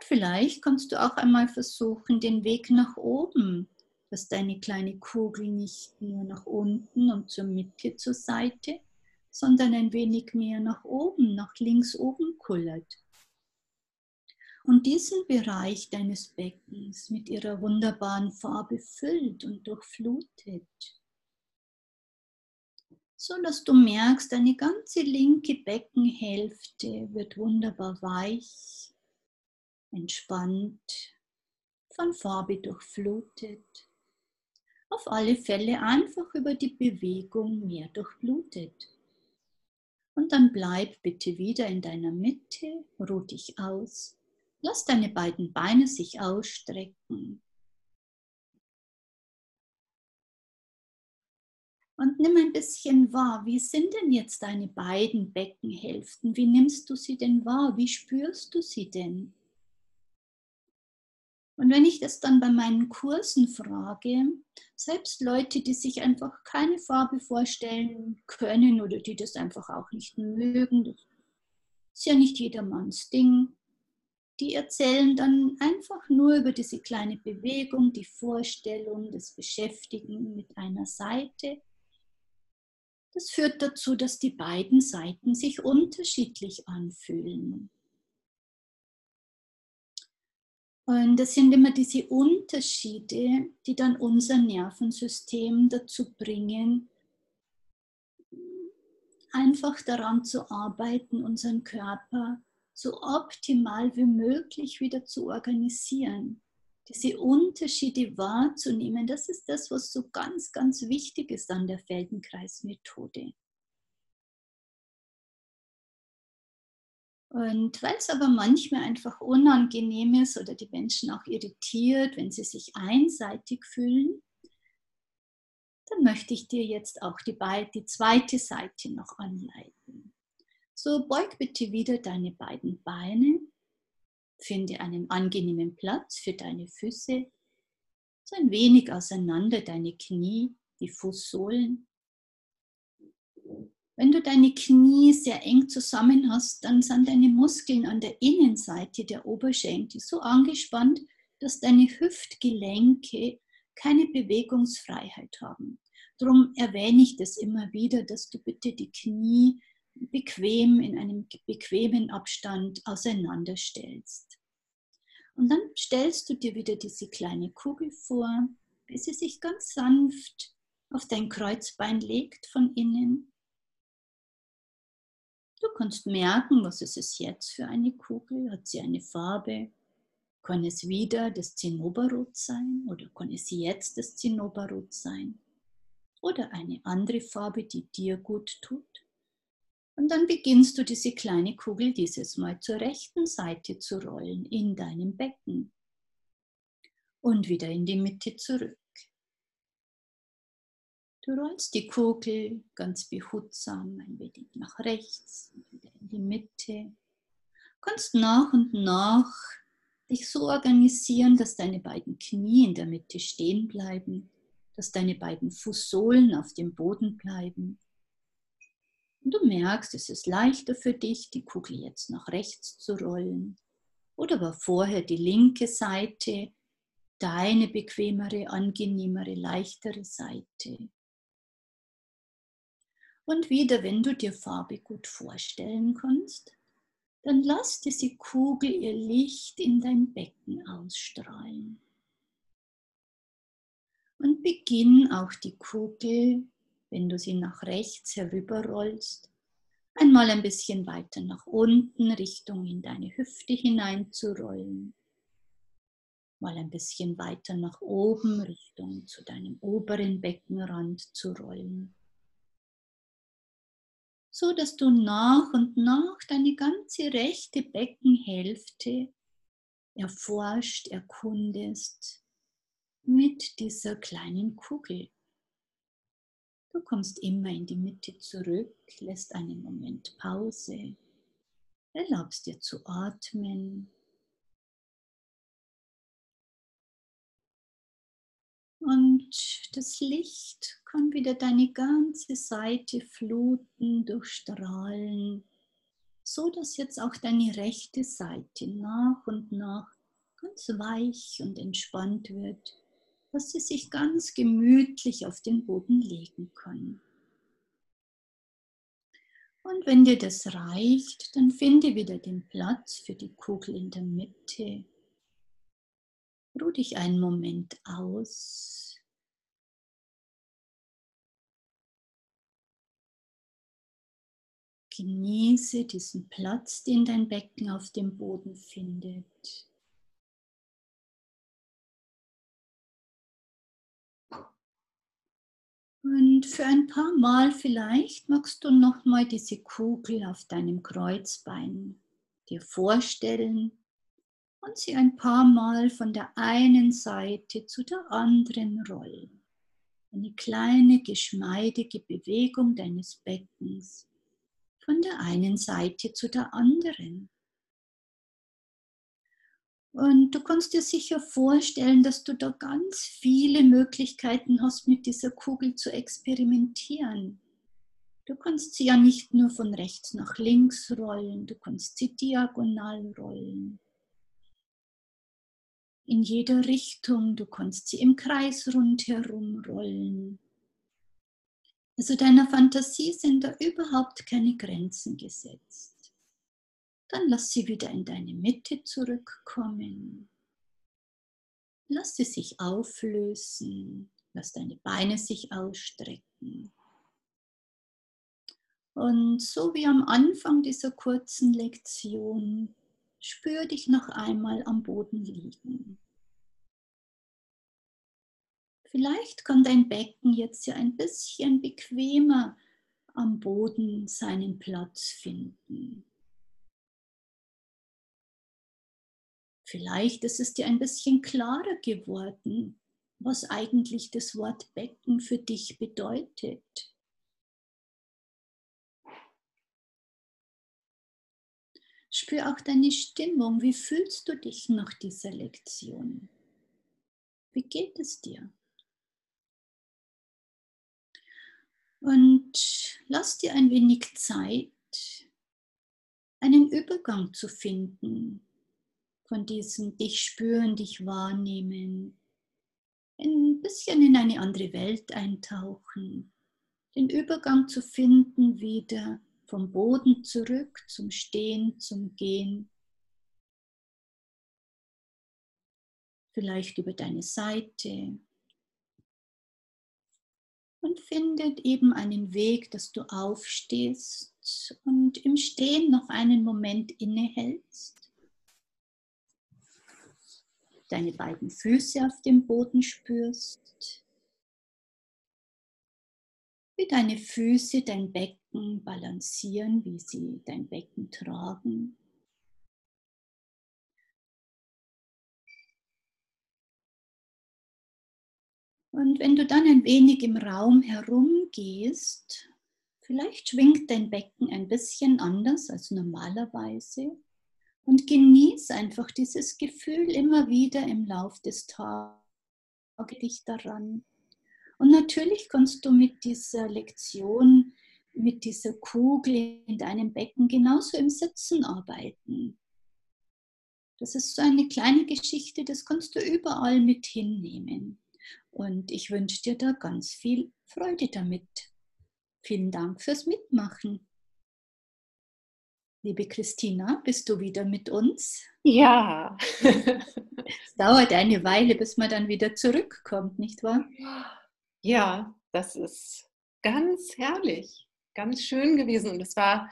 und vielleicht kannst du auch einmal versuchen, den Weg nach oben, dass deine kleine Kugel nicht nur nach unten und zur Mitte zur Seite, sondern ein wenig mehr nach oben, nach links oben kullert. Und diesen Bereich deines Beckens mit ihrer wunderbaren Farbe füllt und durchflutet so dass du merkst, deine ganze linke Beckenhälfte wird wunderbar weich entspannt, von Farbe durchflutet. Auf alle Fälle einfach über die Bewegung mehr durchblutet. Und dann bleib bitte wieder in deiner Mitte, ruh dich aus, lass deine beiden Beine sich ausstrecken. Und nimm ein bisschen wahr, wie sind denn jetzt deine beiden Beckenhälften? Wie nimmst du sie denn wahr? Wie spürst du sie denn? Und wenn ich das dann bei meinen Kursen frage, selbst Leute, die sich einfach keine Farbe vorstellen können oder die das einfach auch nicht mögen, das ist ja nicht jedermanns Ding, die erzählen dann einfach nur über diese kleine Bewegung, die Vorstellung, das Beschäftigen mit einer Seite. Das führt dazu, dass die beiden Seiten sich unterschiedlich anfühlen. Und das sind immer diese Unterschiede, die dann unser Nervensystem dazu bringen, einfach daran zu arbeiten, unseren Körper so optimal wie möglich wieder zu organisieren. Diese Unterschiede wahrzunehmen, das ist das, was so ganz, ganz wichtig ist an der Feldenkreismethode. Und weil es aber manchmal einfach unangenehm ist oder die Menschen auch irritiert, wenn sie sich einseitig fühlen, dann möchte ich dir jetzt auch die, die zweite Seite noch anleiten. So beug bitte wieder deine beiden Beine. Finde einen angenehmen Platz für deine Füße. So ein wenig auseinander deine Knie, die Fußsohlen. Wenn du deine Knie sehr eng zusammen hast, dann sind deine Muskeln an der Innenseite der Oberschenkel so angespannt, dass deine Hüftgelenke keine Bewegungsfreiheit haben. Darum erwähne ich das immer wieder, dass du bitte die Knie bequem in einem bequemen Abstand auseinanderstellst. Und dann stellst du dir wieder diese kleine Kugel vor, bis sie sich ganz sanft auf dein Kreuzbein legt von innen. Du kannst merken, was ist es jetzt für eine Kugel? Hat sie eine Farbe? Kann es wieder das Zinnoberrot sein oder kann es jetzt das Zinnoberrot sein? oder eine andere Farbe, die dir gut tut. Und dann beginnst du diese kleine Kugel dieses Mal zur rechten Seite zu rollen in deinem Becken und wieder in die Mitte zurück. Du rollst die Kugel ganz behutsam ein wenig nach rechts wieder in die Mitte. Kannst nach und nach dich so organisieren, dass deine beiden Knie in der Mitte stehen bleiben dass deine beiden Fußsohlen auf dem Boden bleiben. Du merkst, es ist leichter für dich, die Kugel jetzt nach rechts zu rollen. Oder war vorher die linke Seite deine bequemere, angenehmere, leichtere Seite. Und wieder, wenn du dir Farbe gut vorstellen kannst, dann lass diese Kugel ihr Licht in dein Becken ausstrahlen und beginn auch die Kugel, wenn du sie nach rechts herüberrollst, einmal ein bisschen weiter nach unten Richtung in deine Hüfte hineinzurollen, mal ein bisschen weiter nach oben Richtung zu deinem oberen Beckenrand zu rollen, so dass du nach und nach deine ganze rechte Beckenhälfte erforscht, erkundest mit dieser kleinen Kugel. Du kommst immer in die Mitte zurück, lässt einen Moment Pause, erlaubst dir zu atmen. Und das Licht kann wieder deine ganze Seite fluten, durchstrahlen, so dass jetzt auch deine rechte Seite nach und nach ganz weich und entspannt wird dass sie sich ganz gemütlich auf den Boden legen können. Und wenn dir das reicht, dann finde wieder den Platz für die Kugel in der Mitte. Ruh dich einen Moment aus. Genieße diesen Platz, den dein Becken auf dem Boden findet. Und für ein paar Mal vielleicht magst du noch mal diese Kugel auf deinem Kreuzbein dir vorstellen und sie ein paar Mal von der einen Seite zu der anderen rollen. Eine kleine geschmeidige Bewegung deines Beckens von der einen Seite zu der anderen. Und du kannst dir sicher vorstellen, dass du da ganz viele Möglichkeiten hast, mit dieser Kugel zu experimentieren. Du kannst sie ja nicht nur von rechts nach links rollen, du kannst sie diagonal rollen. In jeder Richtung, du kannst sie im Kreis rundherum rollen. Also deiner Fantasie sind da überhaupt keine Grenzen gesetzt. Dann lass sie wieder in deine Mitte zurückkommen. Lass sie sich auflösen. Lass deine Beine sich ausstrecken. Und so wie am Anfang dieser kurzen Lektion, spür dich noch einmal am Boden liegen. Vielleicht kann dein Becken jetzt ja ein bisschen bequemer am Boden seinen Platz finden. Vielleicht ist es dir ein bisschen klarer geworden, was eigentlich das Wort Becken für dich bedeutet. Spür auch deine Stimmung. Wie fühlst du dich nach dieser Lektion? Wie geht es dir? Und lass dir ein wenig Zeit, einen Übergang zu finden von diesem dich spüren, dich wahrnehmen, ein bisschen in eine andere Welt eintauchen, den Übergang zu finden wieder vom Boden zurück zum Stehen, zum Gehen. Vielleicht über deine Seite. Und findet eben einen Weg, dass du aufstehst und im Stehen noch einen Moment innehältst deine beiden Füße auf dem Boden spürst, wie deine Füße dein Becken balancieren, wie sie dein Becken tragen. Und wenn du dann ein wenig im Raum herumgehst, vielleicht schwingt dein Becken ein bisschen anders als normalerweise. Und genieß einfach dieses Gefühl immer wieder im Lauf des Tages dich daran. Und natürlich kannst du mit dieser Lektion, mit dieser Kugel in deinem Becken genauso im Sitzen arbeiten. Das ist so eine kleine Geschichte, das kannst du überall mit hinnehmen. Und ich wünsche dir da ganz viel Freude damit. Vielen Dank fürs Mitmachen. Liebe Christina, bist du wieder mit uns? Ja. es dauert eine Weile, bis man dann wieder zurückkommt, nicht wahr? Ja, das ist ganz herrlich, ganz schön gewesen. Und es war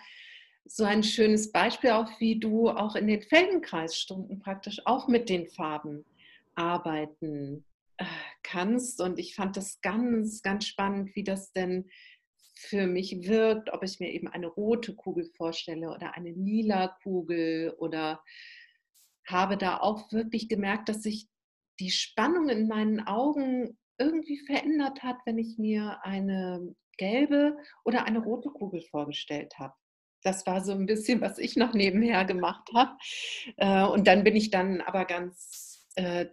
so ein schönes Beispiel auch, wie du auch in den Feldenkreisstunden praktisch auch mit den Farben arbeiten äh, kannst. Und ich fand das ganz, ganz spannend, wie das denn für mich wirkt, ob ich mir eben eine rote Kugel vorstelle oder eine lila Kugel oder habe da auch wirklich gemerkt, dass sich die Spannung in meinen Augen irgendwie verändert hat, wenn ich mir eine gelbe oder eine rote Kugel vorgestellt habe. Das war so ein bisschen, was ich noch nebenher gemacht habe. Äh, und dann bin ich dann aber ganz äh,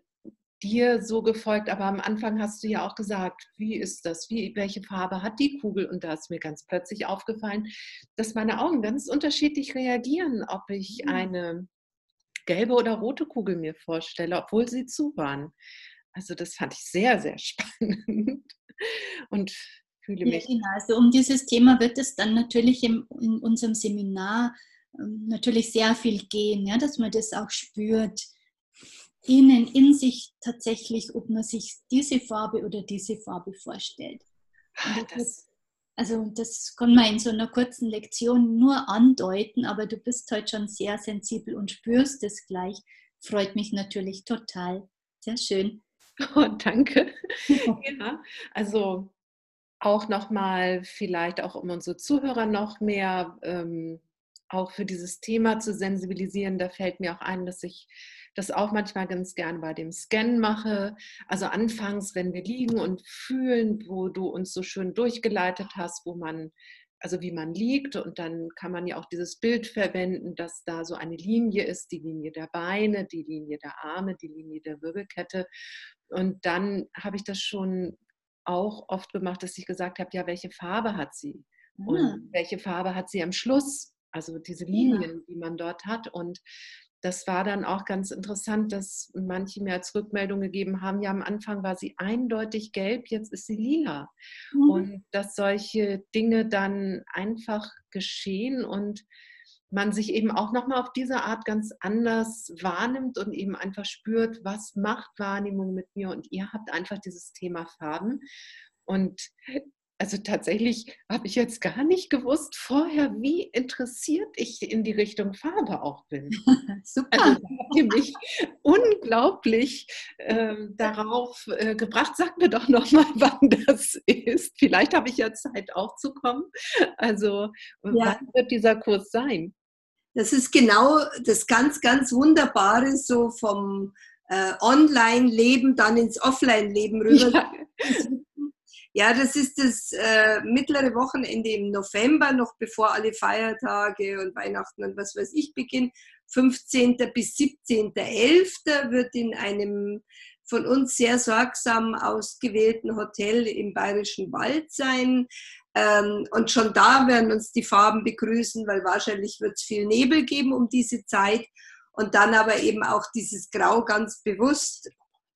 dir so gefolgt, aber am Anfang hast du ja auch gesagt, wie ist das, wie, welche Farbe hat die Kugel? Und da ist mir ganz plötzlich aufgefallen, dass meine Augen ganz unterschiedlich reagieren, ob ich mhm. eine gelbe oder rote Kugel mir vorstelle, obwohl sie zu waren. Also das fand ich sehr, sehr spannend und fühle mich. Ja, genau. Also um dieses Thema wird es dann natürlich im, in unserem Seminar ähm, natürlich sehr viel gehen, ja, dass man das auch spürt innen in sich tatsächlich, ob man sich diese Farbe oder diese Farbe vorstellt. Ah, das, also das kann man in so einer kurzen Lektion nur andeuten, aber du bist heute schon sehr sensibel und spürst es gleich. Freut mich natürlich total. Sehr schön. Oh, danke. ja, also auch nochmal vielleicht auch um unsere Zuhörer noch mehr ähm, auch für dieses Thema zu sensibilisieren. Da fällt mir auch ein, dass ich das auch manchmal ganz gern bei dem Scan mache. Also anfangs, wenn wir liegen und fühlen, wo du uns so schön durchgeleitet hast, wo man, also wie man liegt und dann kann man ja auch dieses Bild verwenden, dass da so eine Linie ist, die Linie der Beine, die Linie der Arme, die Linie der Wirbelkette. Und dann habe ich das schon auch oft gemacht, dass ich gesagt habe, ja, welche Farbe hat sie? Und ah. welche Farbe hat sie am Schluss? Also diese Linien, ja. die man dort hat. Und das war dann auch ganz interessant, dass manche mir als Rückmeldung gegeben haben, ja, am Anfang war sie eindeutig gelb, jetzt ist sie lila. Mhm. Und dass solche Dinge dann einfach geschehen und man sich eben auch nochmal auf diese Art ganz anders wahrnimmt und eben einfach spürt, was macht Wahrnehmung mit mir. Und ihr habt einfach dieses Thema Farben. Und also tatsächlich habe ich jetzt gar nicht gewusst vorher, wie interessiert ich in die Richtung Farbe auch bin. Super. Also habt ihr mich unglaublich äh, darauf äh, gebracht. Sag mir doch noch mal, wann das ist. Vielleicht habe ich ja Zeit auch zu kommen. Also ja. wann wird dieser Kurs sein? Das ist genau das ganz, ganz Wunderbare so vom äh, Online-Leben dann ins Offline-Leben rüber. Ja Ja, das ist das äh, mittlere Wochenende im November, noch bevor alle Feiertage und Weihnachten und was weiß ich beginnen. 15. bis 17.11. wird in einem von uns sehr sorgsam ausgewählten Hotel im Bayerischen Wald sein. Ähm, und schon da werden uns die Farben begrüßen, weil wahrscheinlich wird es viel Nebel geben um diese Zeit. Und dann aber eben auch dieses Grau ganz bewusst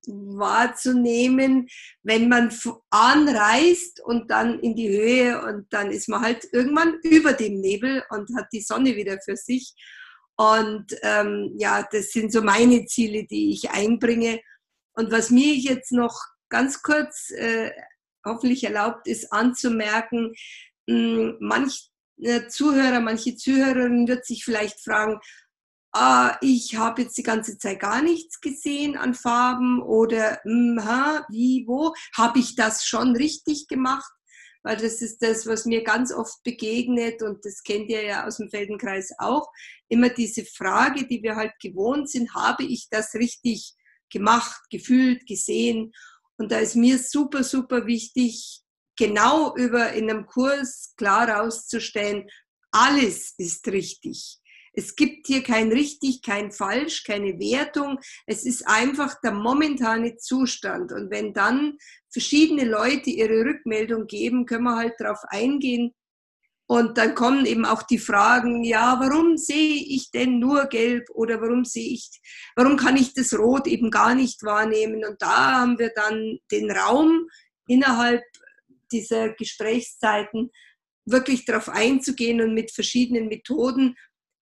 wahrzunehmen, wenn man anreist und dann in die Höhe und dann ist man halt irgendwann über dem Nebel und hat die Sonne wieder für sich. Und ähm, ja, das sind so meine Ziele, die ich einbringe. Und was mir jetzt noch ganz kurz äh, hoffentlich erlaubt ist anzumerken, mh, hm, manch äh, Zuhörer, manche Zuhörerin wird sich vielleicht fragen, äh, ich habe jetzt die ganze Zeit gar nichts gesehen an Farben oder mh, wie, wo, habe ich das schon richtig gemacht? Weil das ist das, was mir ganz oft begegnet und das kennt ihr ja aus dem Feldenkreis auch. Immer diese Frage, die wir halt gewohnt sind, habe ich das richtig gemacht, gefühlt, gesehen? Und da ist mir super, super wichtig, genau über in einem Kurs klar herauszustellen, alles ist richtig. Es gibt hier kein richtig, kein falsch, keine Wertung. Es ist einfach der momentane Zustand. Und wenn dann verschiedene Leute ihre Rückmeldung geben, können wir halt darauf eingehen. Und dann kommen eben auch die Fragen, ja, warum sehe ich denn nur gelb oder warum sehe ich, warum kann ich das Rot eben gar nicht wahrnehmen? Und da haben wir dann den Raum innerhalb dieser Gesprächszeiten wirklich darauf einzugehen und mit verschiedenen Methoden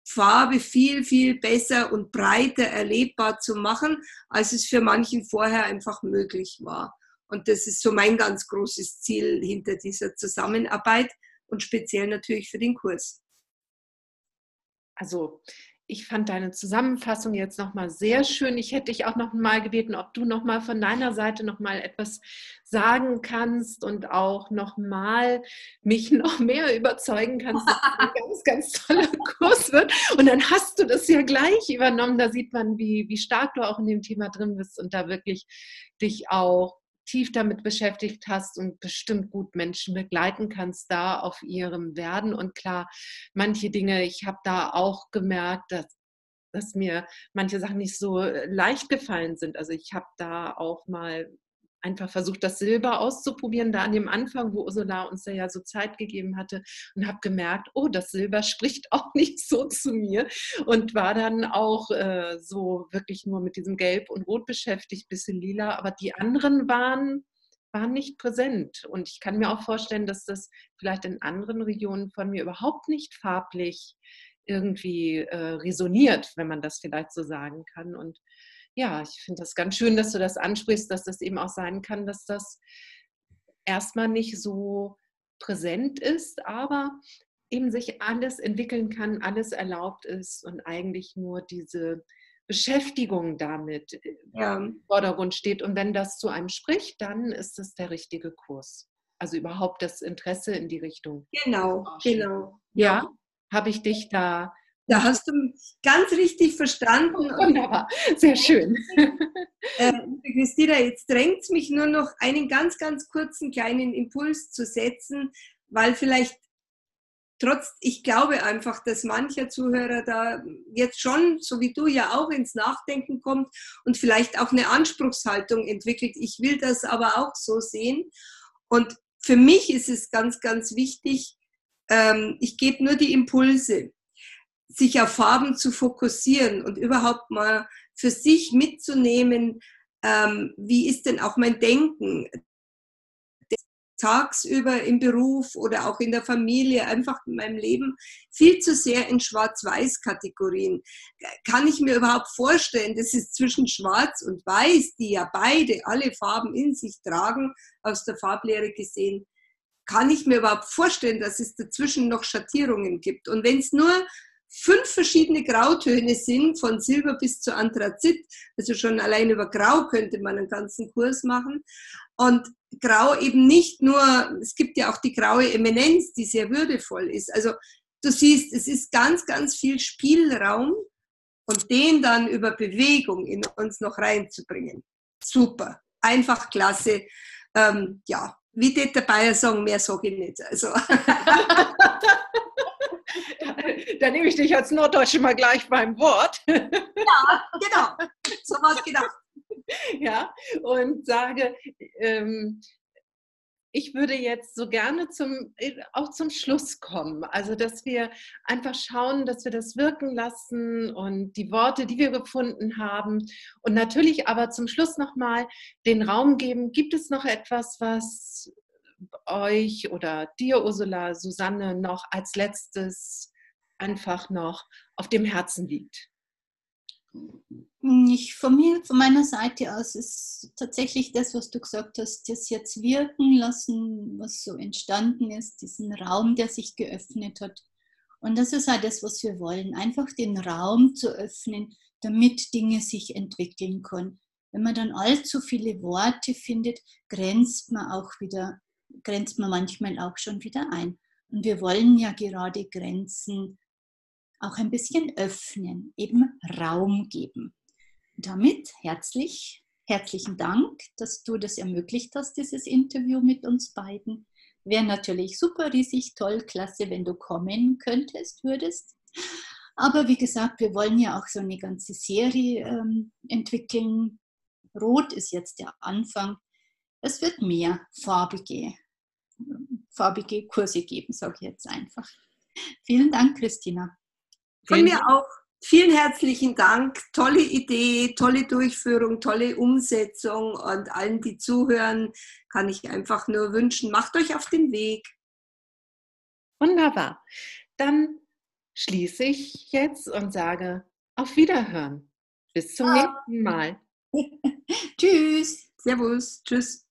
Farbe viel, viel besser und breiter erlebbar zu machen, als es für manchen vorher einfach möglich war. Und das ist so mein ganz großes Ziel hinter dieser Zusammenarbeit und speziell natürlich für den Kurs. Also ich fand deine Zusammenfassung jetzt nochmal sehr schön. Ich hätte dich auch nochmal gebeten, ob du nochmal von deiner Seite nochmal etwas sagen kannst und auch nochmal mich noch mehr überzeugen kannst, dass es ein ganz, ganz toller Kurs wird. Und dann hast du das ja gleich übernommen. Da sieht man, wie, wie stark du auch in dem Thema drin bist und da wirklich dich auch tief damit beschäftigt hast und bestimmt gut Menschen begleiten kannst da auf ihrem Werden. Und klar, manche Dinge, ich habe da auch gemerkt, dass dass mir manche Sachen nicht so äh, leicht gefallen sind. Also ich habe da auch mal einfach versucht, das Silber auszuprobieren, da an dem Anfang, wo Ursula uns ja so Zeit gegeben hatte und habe gemerkt, oh, das Silber spricht auch nicht so zu mir und war dann auch äh, so wirklich nur mit diesem Gelb und Rot beschäftigt, bisschen lila, aber die anderen waren waren nicht präsent. Und ich kann mir auch vorstellen, dass das vielleicht in anderen Regionen von mir überhaupt nicht farblich irgendwie äh, resoniert, wenn man das vielleicht so sagen kann. Und ja, ich finde das ganz schön, dass du das ansprichst, dass das eben auch sein kann, dass das erstmal nicht so präsent ist, aber eben sich alles entwickeln kann, alles erlaubt ist und eigentlich nur diese Beschäftigung damit äh, ja. im Vordergrund steht. Und wenn das zu einem spricht, dann ist das der richtige Kurs. Also überhaupt das Interesse in die Richtung. Genau, genau. Ja, habe ich dich da da hast du ganz richtig verstanden. Wunderbar, sehr schön. Äh, Christina, jetzt drängt es mich nur noch, einen ganz, ganz kurzen kleinen Impuls zu setzen, weil vielleicht trotz, ich glaube einfach, dass mancher Zuhörer da jetzt schon, so wie du ja auch ins Nachdenken kommt und vielleicht auch eine Anspruchshaltung entwickelt. Ich will das aber auch so sehen. Und für mich ist es ganz, ganz wichtig, ähm, ich gebe nur die Impulse sich auf Farben zu fokussieren und überhaupt mal für sich mitzunehmen, ähm, wie ist denn auch mein Denken tagsüber im Beruf oder auch in der Familie, einfach in meinem Leben viel zu sehr in Schwarz-Weiß-Kategorien. Kann ich mir überhaupt vorstellen, dass es zwischen Schwarz und Weiß, die ja beide alle Farben in sich tragen, aus der Farblehre gesehen, kann ich mir überhaupt vorstellen, dass es dazwischen noch Schattierungen gibt. Und wenn es nur fünf verschiedene Grautöne sind, von Silber bis zu Anthrazit. Also schon allein über Grau könnte man einen ganzen Kurs machen. Und Grau eben nicht nur, es gibt ja auch die graue Eminenz, die sehr würdevoll ist. Also du siehst, es ist ganz, ganz viel Spielraum und den dann über Bewegung in uns noch reinzubringen. Super, einfach klasse. ähm, ja, wie der Bayer sagen, mehr sage ich nicht. Also. da nehme ich dich als Norddeutsche mal gleich beim Wort. ja, genau. So was gedacht. Ja, und sage, ähm, ich würde jetzt so gerne zum, auch zum Schluss kommen. Also, dass wir einfach schauen, dass wir das wirken lassen und die Worte, die wir gefunden haben. Und natürlich aber zum Schluss nochmal den Raum geben. Gibt es noch etwas, was euch oder dir, Ursula, Susanne, noch als letztes einfach noch auf dem Herzen liegt? Ich von mir, von meiner Seite aus ist tatsächlich das, was du gesagt hast, das jetzt wirken lassen, was so entstanden ist, diesen Raum, der sich geöffnet hat. Und das ist halt das, was wir wollen, einfach den Raum zu öffnen, damit Dinge sich entwickeln können. Wenn man dann allzu viele Worte findet, grenzt man auch wieder, grenzt man manchmal auch schon wieder ein. Und wir wollen ja gerade Grenzen auch ein bisschen öffnen, eben Raum geben. Damit herzlich, herzlichen Dank, dass du das ermöglicht hast, dieses Interview mit uns beiden. Wäre natürlich super riesig toll, klasse, wenn du kommen könntest, würdest. Aber wie gesagt, wir wollen ja auch so eine ganze Serie ähm, entwickeln. Rot ist jetzt der Anfang. Es wird mehr farbige, farbige Kurse geben, sage ich jetzt einfach. Vielen Dank, Christina. Von mir auch vielen herzlichen Dank. Tolle Idee, tolle Durchführung, tolle Umsetzung und allen, die zuhören, kann ich einfach nur wünschen, macht euch auf den Weg. Wunderbar. Dann schließe ich jetzt und sage auf Wiederhören. Bis zum nächsten Mal. Tschüss. Servus. Tschüss.